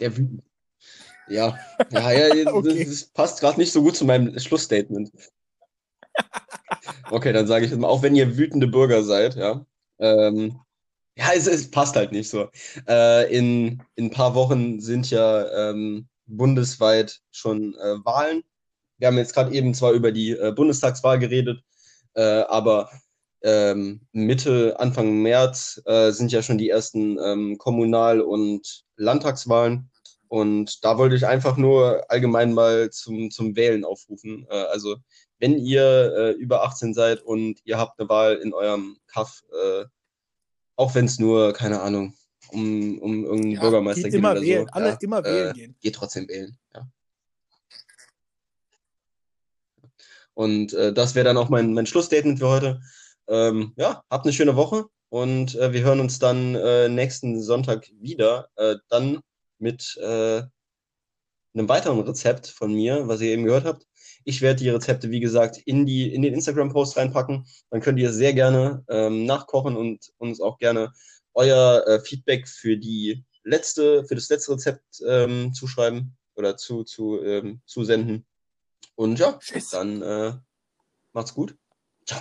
Der wütend. Ja, ja, ja, das, Okay. das passt gerade nicht so gut zu meinem Schlussstatement. Okay, dann sage ich jetzt mal, auch wenn ihr wütende Bürger seid, ja. Ähm, ja, es, es passt halt nicht so. Äh, in, in ein paar Wochen sind ja ähm, bundesweit schon äh, Wahlen. Wir haben jetzt gerade eben zwar über die äh, Bundestagswahl geredet, aber ähm, Mitte, Anfang März äh, sind ja schon die ersten ähm, Kommunal- und Landtagswahlen. Und da wollte ich einfach nur allgemein mal zum, zum Wählen aufrufen. Äh, also, wenn ihr äh, über 18 seid und ihr habt eine Wahl in eurem Kaff, äh, auch wenn es nur, keine Ahnung, um, um irgendeinen Ja, Bürgermeister geht geht immer oder wählen, so, alle ja, immer wählen äh, gehen. geht trotzdem wählen. Ja. Und äh, das wäre dann auch mein, mein Schlussstatement für heute. Ähm, ja, habt eine schöne Woche und äh, wir hören uns dann äh, nächsten Sonntag wieder. Äh, dann mit äh, einem weiteren Rezept von mir, was ihr eben gehört habt. Ich werde die Rezepte, wie gesagt, in, die, in den Instagram-Post reinpacken. Dann könnt ihr sehr gerne ähm, nachkochen und uns auch gerne euer äh, Feedback für die letzte, für das letzte Rezept ähm, zuschreiben oder zu, zu, ähm, zusenden. Und ja, Tschüss. dann äh, macht's gut. Ciao.